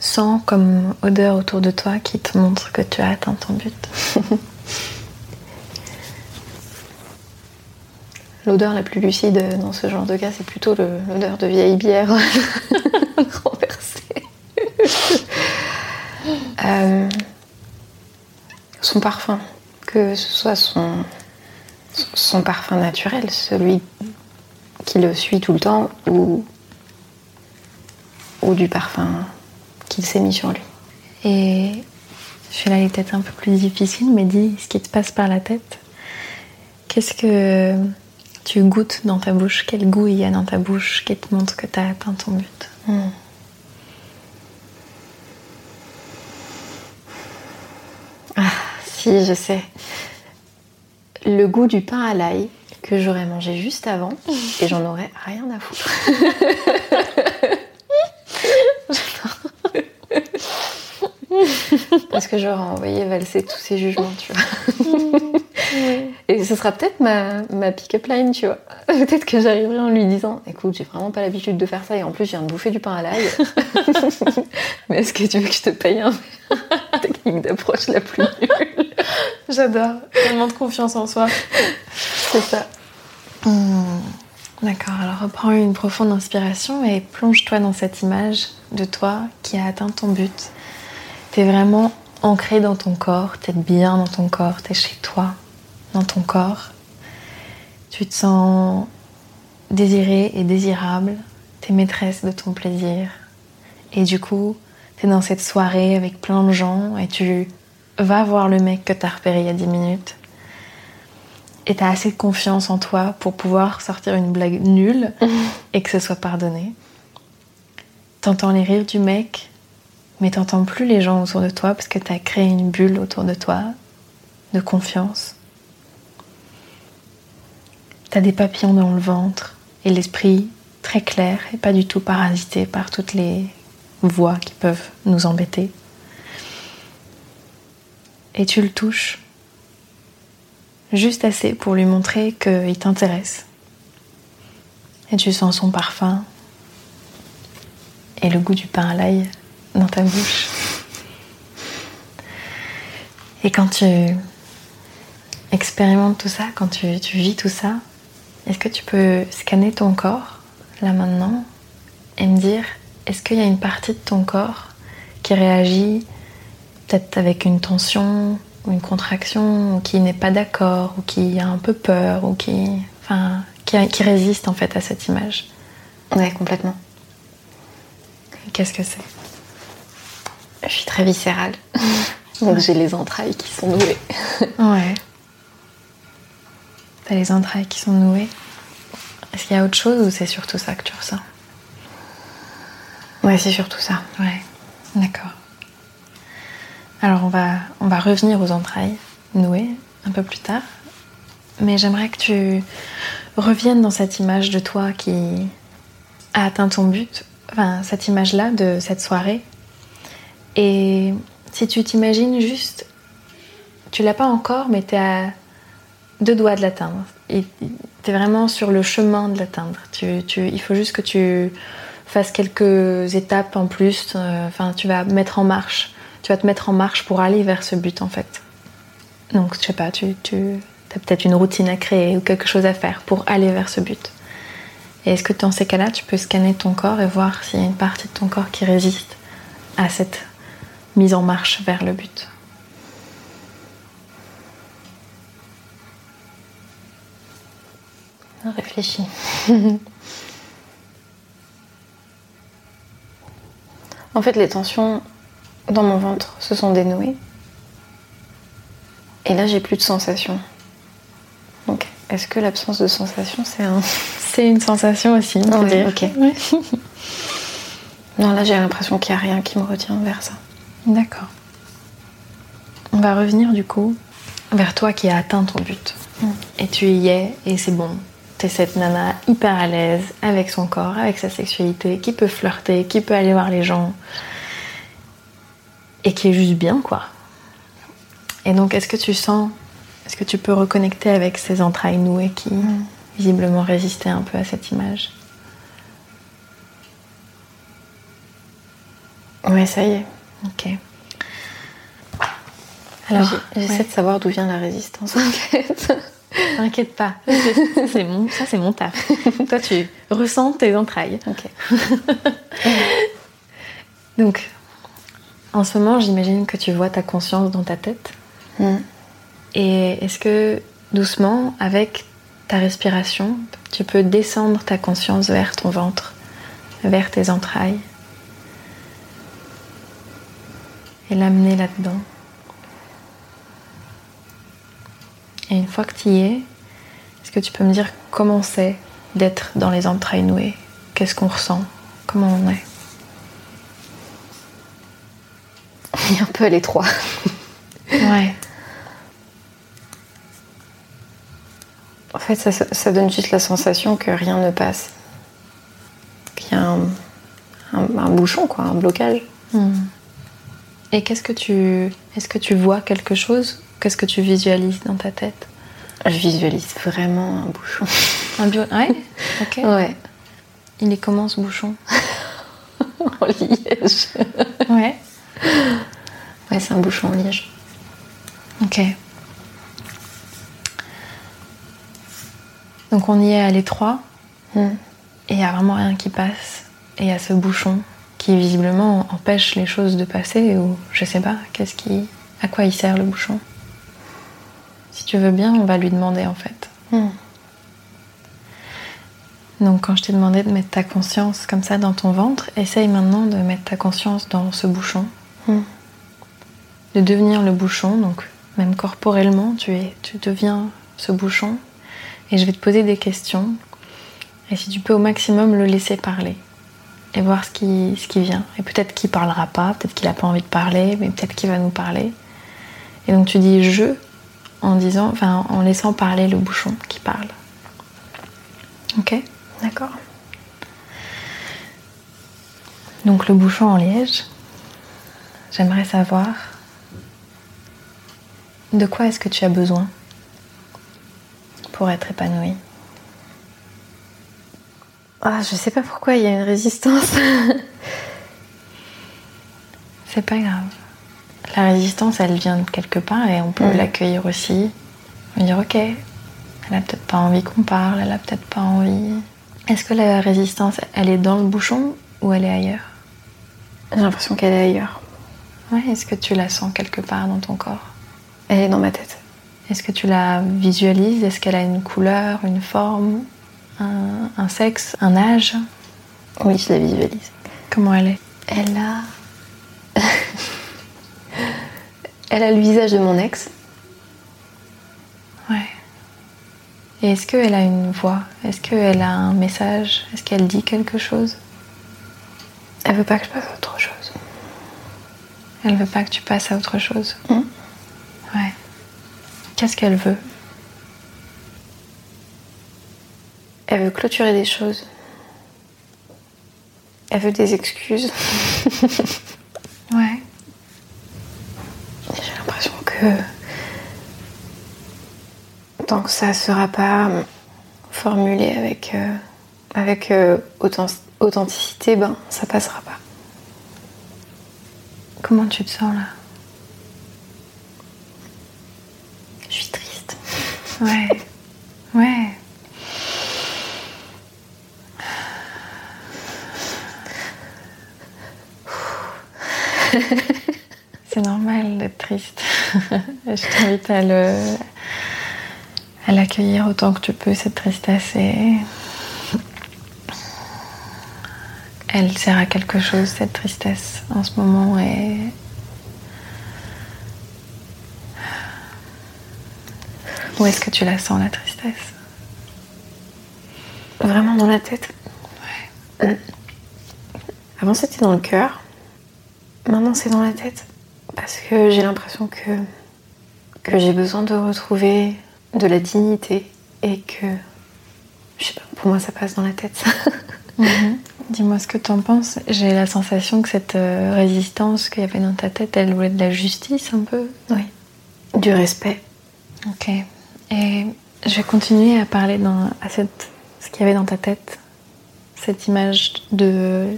sens comme odeur autour de toi qui te montre que tu as atteint ton but. L'odeur la plus lucide dans ce genre de cas, c'est plutôt l'odeur de vieille bière. Renversée. Euh, son parfum, que ce soit son, son parfum naturel, celui qui le suit tout le temps, ou, ou du parfum qu'il s'est mis sur lui. Et celui-là il est peut-être un peu plus difficile, mais dis ce qui te passe par la tête. Qu'est-ce que tu goûtes dans ta bouche? Quel goût il y a dans ta bouche qui te montre que tu as atteint ton but? Si, je sais. Le goût du pain à l'ail que j'aurais mangé juste avant et j'en aurais rien à foutre. Parce que j'aurais envoyé valser tous ces jugements, tu vois. Et ce sera peut-être ma, ma pick-up line, tu vois. Peut-être que j'arriverai en lui disant Écoute, j'ai vraiment pas l'habitude de faire ça et en plus, je viens de bouffer du pain à l'ail. Mais est-ce que tu veux que je te paye un technique d'approche la plus nulle? J'adore, tellement de confiance en soi. C'est ça. D'accord, alors reprends une profonde inspiration et plonge-toi dans cette image de toi qui a atteint ton but. T'es vraiment ancré dans ton corps, t'es bien dans ton corps, t'es chez toi, dans ton corps. Tu te sens désiré et désirable, t'es maîtresse de ton plaisir. Et du coup, t'es dans cette soirée avec plein de gens et tu vas voir le mec que t'as repéré il y a 10 minutes et t'as assez de confiance en toi pour pouvoir sortir une blague nulle et que ce soit pardonné. T'entends les rires du mec, mais t'entends plus les gens autour de toi parce que t'as créé une bulle autour de toi de confiance. T'as des papillons dans le ventre et l'esprit très clair et pas du tout parasité par toutes les voix qui peuvent nous embêter. Et tu le touches juste assez pour lui montrer qu'il t'intéresse. Et tu sens son parfum et le goût du pain à l'ail dans ta bouche. Et quand tu expérimentes tout ça, quand tu, tu vis tout ça, est-ce que tu peux scanner ton corps, là maintenant, et me dire, est-ce qu'il y a une partie de ton corps qui réagit peut-être avec une tension ou une contraction, ou qui n'est pas d'accord, ou qui a un peu peur, ou qui, enfin, qui, a- qui résiste en fait à cette image? Ouais, complètement. Qu'est-ce que c'est? Je suis très viscérale. Donc j'ai les entrailles qui sont nouées. Ouais. T'as les entrailles qui sont nouées. Est-ce qu'il y a autre chose ou c'est surtout ça que tu ressens? Ouais, c'est surtout ça. Ouais. D'accord. Alors on va, on va revenir aux entrailles nouées un peu plus tard. Mais j'aimerais que tu reviennes dans cette image de toi qui a atteint ton but. enfin, cette image-là de cette soirée. Et si tu t'imagines juste, tu l'as pas encore, mais tu es à deux doigts de l'atteindre. Tu es vraiment sur le chemin de l'atteindre. Il faut juste que tu fasses quelques étapes en plus. euh, Enfin, tu vas mettre en marche. Tu vas te mettre en marche pour aller vers ce but en fait. Donc, je sais pas, tu, tu as peut-être une routine à créer ou quelque chose à faire pour aller vers ce but. Et est-ce que dans ces cas-là, tu peux scanner ton corps et voir s'il y a une partie de ton corps qui résiste à cette mise en marche vers le but Réfléchis. en fait, les tensions dans mon ventre se sont dénouées. Et là, j'ai plus de sensations. Donc, est-ce que l'absence de sensation, c'est un. C'est une sensation aussi, on peut Ouais, dire? ok. Ouais. Non, là, j'ai l'impression qu'il n'y a rien qui me retient vers ça. D'accord. On va revenir du coup vers toi qui as atteint ton but. Et tu y es et c'est bon. T'es cette nana hyper à l'aise avec son corps, avec sa sexualité, qui peut flirter, qui peut aller voir les gens. Et qui est juste bien quoi. Et donc est-ce que tu sens, est-ce que tu peux reconnecter avec ces entrailles nouées qui visiblement résistaient un peu à cette image? Ouais, ça y est. Ok. Alors, j'essaie ouais. de savoir d'où vient la résistance. T'inquiète pas, Ça, c'est mon, ça c'est mon taf. Toi tu ressens tes entrailles. ok. Donc, en ce moment, j'imagine que tu vois ta conscience dans ta tête. Hmm. Et est-ce que doucement, avec ta respiration, tu peux descendre ta conscience vers ton ventre, vers tes entrailles, et l'amener là-dedans Et une fois que tu y es, est-ce que tu peux me dire comment c'est d'être dans les entrailles nouées Qu'est-ce qu'on ressent? Comment on est? Il est un peu à l'étroit. Ouais. En fait, ça, ça donne juste la sensation que rien ne passe. Qu'il y a un, un- un bouchon, quoi, un blocage. Hmm. Et qu'est-ce que tu. Est-ce que tu vois quelque chose? Qu'est-ce que tu visualises dans ta tête? Je visualise vraiment un bouchon. Un bio. Ouais Ok. Ouais. Il est comment ce bouchon? En liège. Ouais. Ouais, c'est un bouchon en liège. Ok. Donc on y est à l'étroit Hmm. et il n'y a vraiment rien qui passe. Et il y a ce bouchon qui visiblement empêche les choses de passer ou je sais pas, qu'est-ce qui. À quoi il sert le bouchon Si tu veux bien, on va lui demander en fait. Hmm. Donc quand je t'ai demandé de mettre ta conscience comme ça dans ton ventre, essaye maintenant de mettre ta conscience dans ce bouchon. Hmm. De devenir le bouchon, donc même corporellement, tu, es, tu deviens ce bouchon. Et je vais te poser des questions. Et si tu peux au maximum le laisser parler. Et voir ce qui, ce qui vient. Et peut-être qu'il parlera pas, peut-être qu'il n'a pas envie de parler, mais peut-être qu'il va nous parler. Et donc tu dis je en disant, enfin en laissant parler le bouchon qui parle. Ok? D'accord. Donc le bouchon en liège, j'aimerais savoir de quoi est-ce que tu as besoin pour être épanoui. Ah, je sais pas pourquoi il y a une résistance. C'est pas grave. La résistance, elle vient de quelque part et on peut l'accueillir aussi. On dire ok, elle a peut-être pas envie qu'on parle, elle a peut-être pas envie. Est-ce que la résistance, elle est dans le bouchon ou elle est ailleurs? J'ai l'impression qu'elle est ailleurs. Ouais, est-ce que tu la sens quelque part dans ton corps? Elle est dans ma tête. Est-ce que tu la visualises? Est-ce qu'elle a une couleur, une forme, un, un sexe, un âge? Oui, je la visualise. Comment elle est? Elle a. Elle a le visage de mon ex. Ouais. Et est-ce qu'elle a une voix? Est-ce qu'elle a un message? Est-ce qu'elle dit quelque chose? Elle veut pas que je fasse autre chose. Elle veut pas que tu passes à autre chose? Mm. Ouais. Qu'est-ce qu'elle veut? Elle veut clôturer des choses. Elle veut des excuses. Ouais. J'ai l'impression que tant que ça sera pas formulé avec, euh, avec euh, authent- authenticité, ben ça passera pas. Comment tu te sens là? Je suis triste. Ouais. Ouais. C'est normal d'être triste. Je t'invite à le à l'accueillir autant que tu peux cette tristesse et elle sert à quelque chose cette tristesse en ce moment et où est-ce que tu la sens la tristesse? Vraiment dans la tête? Ouais. Avant c'était dans le cœur. Maintenant c'est dans la tête. Parce que j'ai l'impression que, que j'ai besoin de retrouver de la dignité et que je sais pas, pour moi ça passe dans la tête. Dis-moi ce que tu en penses. J'ai la sensation que cette euh, résistance qu'il y avait dans ta tête, elle voulait de la justice un peu? oui. Du respect. Ok. Et je vais continuer à parler dans, à cette, ce qu'il y avait dans ta tête. Cette image de.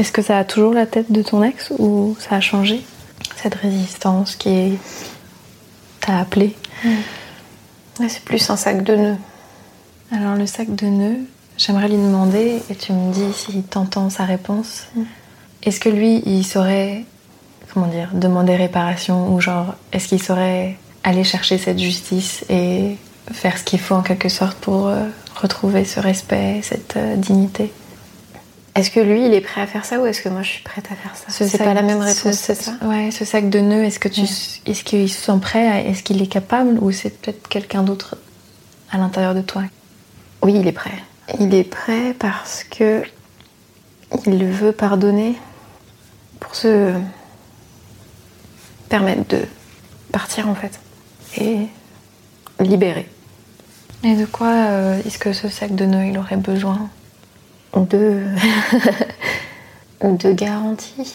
Est-ce que ça a toujours la tête de ton ex ou ça a changé Cette résistance qui est. t'a appelé. Ouais, c'est plus un sac de nœuds. Alors, le sac de nœuds, j'aimerais lui demander, et tu me dis si t'entends sa réponse. Est-ce que lui, il saurait. comment dire Demander réparation ou genre. Est-ce qu'il saurait aller chercher cette justice et faire ce qu'il faut en quelque sorte pour euh, retrouver ce respect, cette euh, dignité? Est-ce que lui il est prêt à faire ça ou est-ce que moi je suis prête à faire ça? Ce C'est pas la même réponse, ce- c'est ça? Ouais, ce sac de nœuds, est-ce que tu, Ouais. est-ce qu'il se sent prêt Est-ce qu'il est capable ou c'est peut-être quelqu'un d'autre à l'intérieur de toi? Oui, il est prêt. Il est prêt parce que il veut pardonner pour se permettre de partir en fait et libérer. Et de quoi euh, est-ce que ce sac de nœuds il aurait besoin? De de garanties,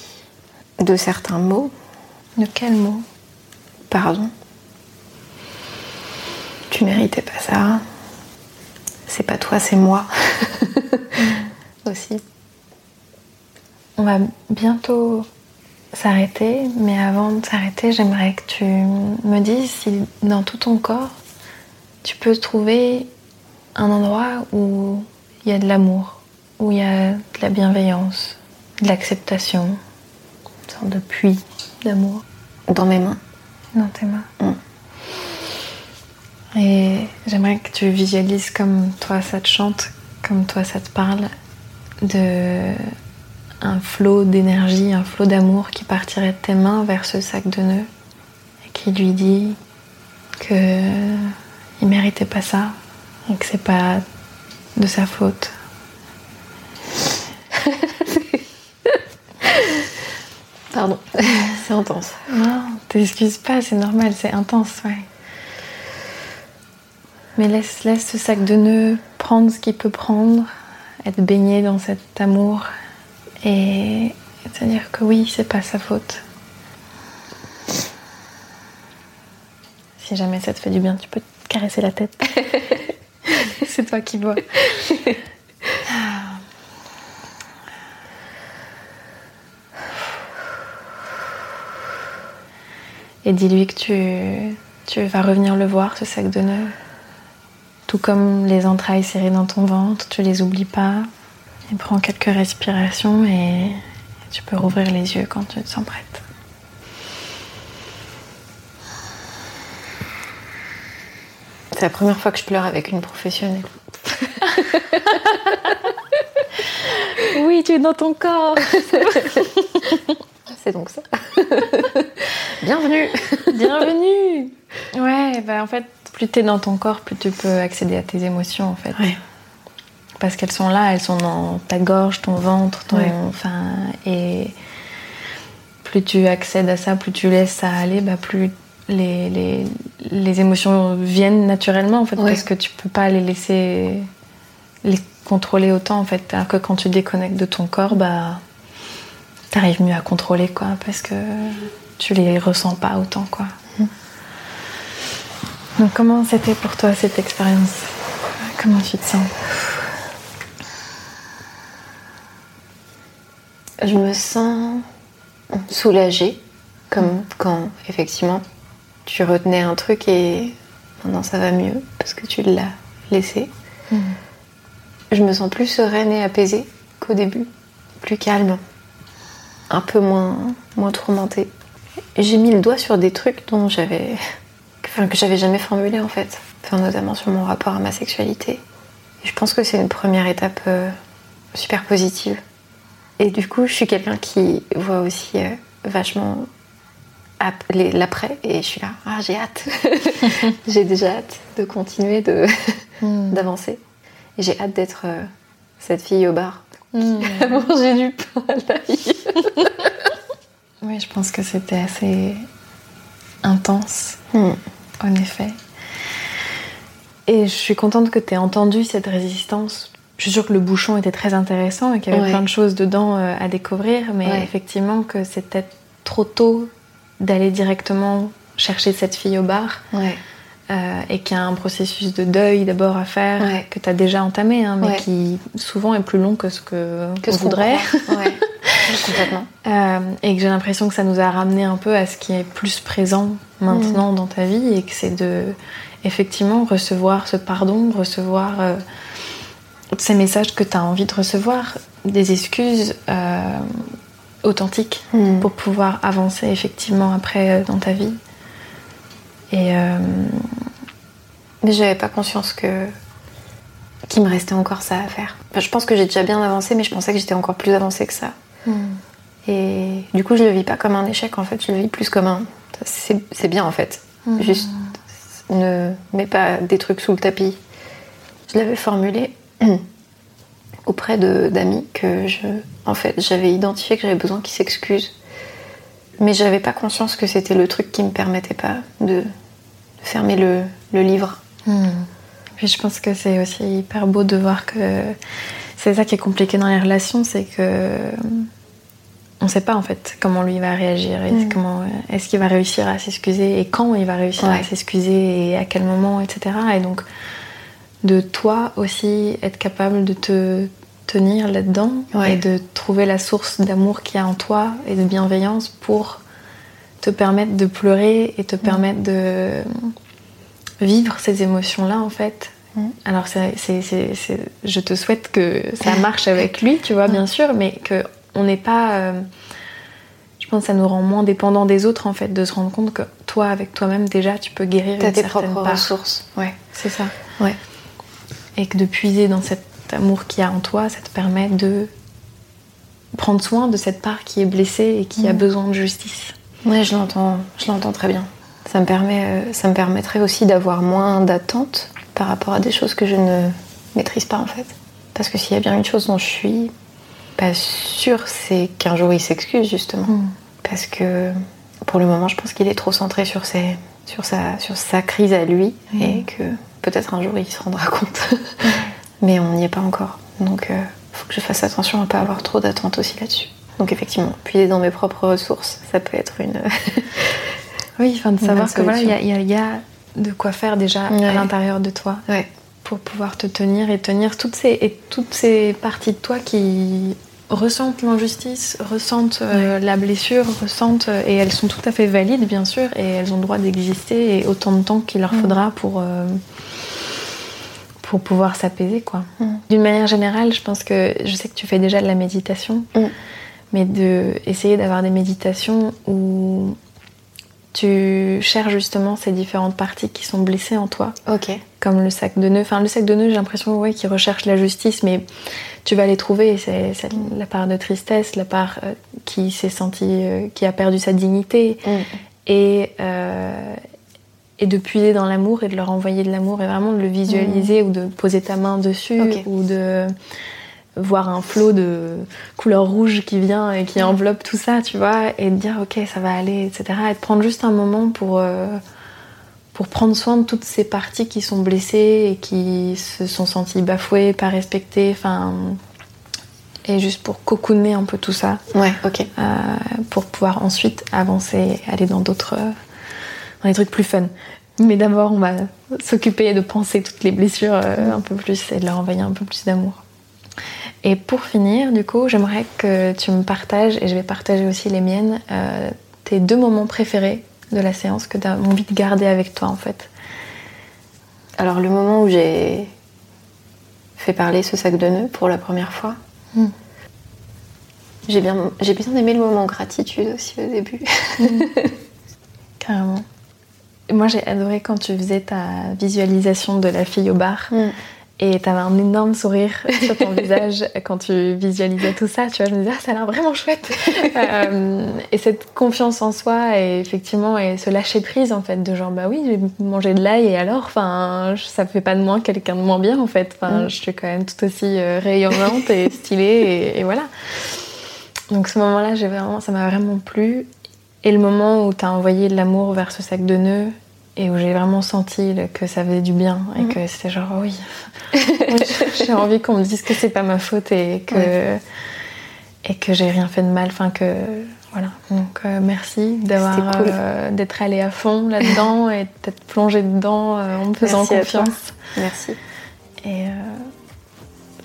de certains mots, De quel mot pardon? Tu méritais pas ça. C'est pas toi, c'est moi. Aussi. On va bientôt s'arrêter, mais avant de s'arrêter, j'aimerais que tu me dises si dans tout ton corps, tu peux trouver un endroit où il y a de l'amour, où il y a de la bienveillance, de l'acceptation, une sorte de puits d'amour Dans mes mains. dans tes mains. Mm. Et j'aimerais que tu visualises comme toi ça te chante, comme toi ça te parle, de un flot d'énergie, un flot d'amour qui partirait de tes mains vers ce sac de nœuds et qui lui dit que il méritait pas ça et que c'est pas de sa faute. Pardon. c'est intense. Non, t'excuses pas, c'est normal, c'est intense, ouais. Mais laisse, laisse ce sac de nœuds prendre ce qu'il peut prendre, être baigné dans cet amour et, et te dire que oui, c'est pas sa faute. Si jamais ça te fait du bien, tu peux te caresser la tête. c'est toi qui vois. Et dis-lui que tu, tu vas revenir le voir, ce sac de nœuds. Tout comme les entrailles serrées dans ton ventre, tu les oublies pas. Et prends quelques respirations et tu peux rouvrir les yeux quand tu te sens prête. C'est la première fois que je pleure avec une professionnelle. Oui, tu es dans ton corps. C'est donc ça. Bienvenue. Bienvenue. Ouais, bah en fait, plus tu es dans ton corps, plus tu peux accéder à tes émotions en fait. Ouais. Parce qu'elles sont là, elles sont dans ta gorge, ton ventre, ton, Ouais. enfin, et plus tu accèdes à ça, plus tu laisses ça aller, bah plus les, les, les émotions viennent naturellement en fait, Ouais. parce que tu peux pas les laisser les contrôler autant en fait. Alors que quand tu déconnectes de ton corps, bah t'arrives mieux à contrôler quoi, parce que tu les ressens pas autant quoi. Donc comment c'était pour toi cette expérience? Comment tu te sens? Je me sens soulagée, comme quand effectivement tu retenais un truc et maintenant ça va mieux parce que tu l'as laissé. Je me sens plus sereine et apaisée qu'au début, plus calme, un peu moins, moins tourmentée. J'ai mis le doigt sur des trucs dont j'avais, enfin, que j'avais jamais formulé en fait, enfin, notamment sur mon rapport à ma sexualité. Et je pense que c'est une première étape euh, super positive. Et du coup, je suis quelqu'un qui voit aussi euh, vachement l'après et je suis là, ah j'ai hâte, j'ai déjà hâte de continuer de d'avancer. Et j'ai hâte d'être euh, cette fille au bar qui a mangé du pain à l'ail. Oui, je pense que c'était assez intense, Hmm. en effet. Et je suis contente que tu aies entendu cette résistance. Je suis sûre que le bouchon était très intéressant et qu'il y avait Ouais. plein de choses dedans euh, à découvrir, mais Ouais. effectivement que c'était trop tôt d'aller directement chercher cette fille au bar Ouais. euh, et qu'il y a un processus de deuil d'abord à faire que tu as déjà entamé, hein, mais qui souvent est plus long que ce que, Que on ce voudrait. Complètement. Euh, et que j'ai l'impression que ça nous a ramené un peu à ce qui est plus présent maintenant Mm. dans ta vie et que c'est de effectivement recevoir ce pardon, recevoir euh, ces messages que tu as envie de recevoir, des excuses euh, authentiques Mm. pour pouvoir avancer effectivement après euh, dans ta vie. Et Mais j'avais pas conscience que qu'il me restait encore ça à faire. Enfin, je pense que j'ai déjà bien avancé, mais je pensais que j'étais encore plus avancée que ça. Et du coup, je le vis pas comme un échec en fait, je le vis plus comme un. C'est bien en fait. Juste ne mets pas des trucs sous le tapis. Je l'avais formulé auprès d'amis que je. En fait, j'avais identifié que j'avais besoin qu'ils s'excusent. Mais j'avais pas conscience que c'était le truc qui me permettait pas de, fermer le, le livre. Puis je pense que c'est aussi hyper beau de voir que c'est ça qui est compliqué dans les relations, c'est que on sait pas en fait comment lui va réagir, et Mm. comment est-ce qu'il va réussir à s'excuser et quand il va réussir Ouais. à s'excuser et à quel moment, etc. Et donc de toi aussi être capable de te tenir là-dedans Ouais. et de trouver la source d'amour qu'il y a en toi et de bienveillance pour te permettre de pleurer et te permettre de vivre ces émotions-là en fait. Mm. Alors c'est, c'est- c'est- c'est- je te souhaite que ça marche avec lui, tu vois, bien sûr, mais que on n'est pas. euh, je pense que ça nous rend moins dépendants des autres en fait, de se rendre compte que toi, avec toi-même déjà, tu peux guérir T'as une tes certaine propres part. ressources. Ouais. C'est ça. Ouais. Et que de puiser dans cet amour qu'il y a en toi, ça te permet de prendre soin de cette part qui est blessée et qui a Mm. besoin de justice. Ouais, je l'entends, je l'entends très bien. Ça me, permet, euh, ça me permettrait aussi d'avoir moins d'attentes par rapport à des choses que je ne maîtrise pas en fait. Parce que s'il y a bien une chose dont je suis pas sûre, c'est qu'un jour il s'excuse justement. Mm. Parce que pour le moment, je pense qu'il est trop centré sur, ses, sur, sa, sur sa crise à lui et que peut-être un jour il se rendra compte. Mais on n'y est pas encore. Donc il faut que je fasse attention à pas avoir trop d'attentes aussi là-dessus. Donc effectivement, puiser dans mes propres ressources, ça peut être une... Oui, enfin de savoir que voilà, il y, a- solution. il y a- il y a de quoi faire déjà à l'intérieur de toi ouais. pour pouvoir te tenir et tenir toutes ces, et toutes ces parties de toi qui ressentent l'injustice, ressentent euh, la blessure, ressentent euh, et elles sont tout à fait valides bien sûr et elles ont le droit d'exister et autant de temps qu'il leur faudra pour euh, pour pouvoir s'apaiser quoi. D'une manière générale, je pense que je sais que tu fais déjà de la méditation, mais de essayer d'avoir des méditations où tu cherches justement ces différentes parties qui sont blessées en toi Ok. comme le sac de nœuds. Enfin, le sac de nœuds, j'ai l'impression ouais, qu'il recherche la justice, mais tu vas les trouver. C'est la part de tristesse, la part euh, qui s'est sentie, euh, qui a perdu sa dignité, Mm. et, euh, et de puiser dans l'amour et de leur envoyer de l'amour et vraiment de le visualiser ou de poser ta main dessus Ok. ou de voir un flot de couleur rouge qui vient et qui enveloppe tout ça, tu vois, et de dire ok, ça va aller, etc. Et de prendre juste un moment pour. euh, pour prendre soin de toutes ces parties qui sont blessées et qui se sont senties bafouées, pas respectées, enfin et juste pour cocooner un peu tout ça. Ouais, ok. Euh, pour pouvoir ensuite avancer, aller dans d'autres, dans des trucs plus fun. Mais d'abord, on va s'occuper de penser toutes les blessures euh, un peu plus et de leur envoyer un peu plus d'amour. Et pour finir, du coup, j'aimerais que tu me partages, et je vais partager aussi les miennes, euh, tes deux moments préférés de la séance que tu as envie de garder avec toi en fait. Alors le moment où j'ai fait parler ce sac de nœuds pour la première fois, Mm. j'ai bien, j'ai bien aimé le moment gratitude aussi au début. Carrément. Moi, j'ai adoré quand tu faisais ta visualisation de la fille au bar. Mm. Et t'avais un énorme sourire sur ton visage quand tu visualisais tout ça. Tu vois, je me disais, ah, ça a l'air vraiment chouette. Euh, et cette confiance en soi et effectivement, et ce lâcher prise en fait, de genre, bah oui, j'ai mangé de l'ail et alors, enfin, ça fait pas de moi quelqu'un de moins bien en fait. Enfin, Mm. je suis quand même tout aussi euh, rayonnante et stylée et, et voilà. Donc ce moment-là, j'ai vraiment, ça m'a vraiment plu. Et le moment où t'as envoyé de l'amour vers ce sac de nœuds et où j'ai vraiment senti le- que ça faisait du bien et Mhm. que c'était genre oui, Oui, j'ai envie qu'on me dise que c'est pas ma faute et que et que j'ai rien fait de mal. Enfin que voilà. Donc euh, merci d'avoir cool. euh, d'être allé à fond là-dedans et d'être plongé dedans euh, en me faisant Merci confiance. Merci. Et euh,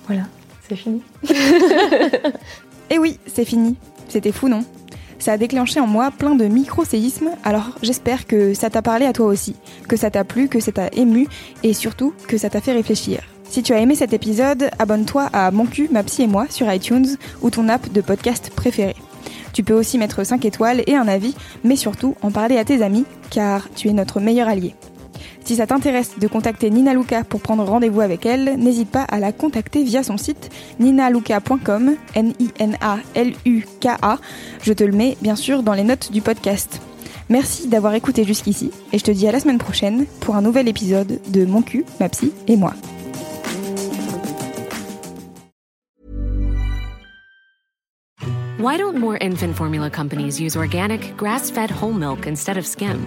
voilà, c'est fini. Et oui, c'est fini. C'était fou, non? Ça a déclenché en moi plein de micro-séismes, alors j'espère que ça t'a parlé à toi aussi, que ça t'a plu, que ça t'a ému, et surtout que ça t'a fait réfléchir. Si tu as aimé cet épisode, abonne-toi à Mon cul, ma psy et moi sur iTunes ou ton app de podcast préféré. Tu peux aussi mettre 5 étoiles et un avis, mais surtout en parler à tes amis, car tu es notre meilleur allié. Si ça t'intéresse de contacter Nina Luca pour prendre rendez-vous avec elle, n'hésite pas à la contacter via son site ninaluca.com, N-I-N-A-L-U-K-A. Je te le mets bien sûr dans les notes du podcast. Merci d'avoir écouté jusqu'ici et je te dis à la semaine prochaine pour un nouvel épisode de Mon cul, ma psy et moi. Why don't more infant formula companies use organic, grass fed whole milk instead of skim?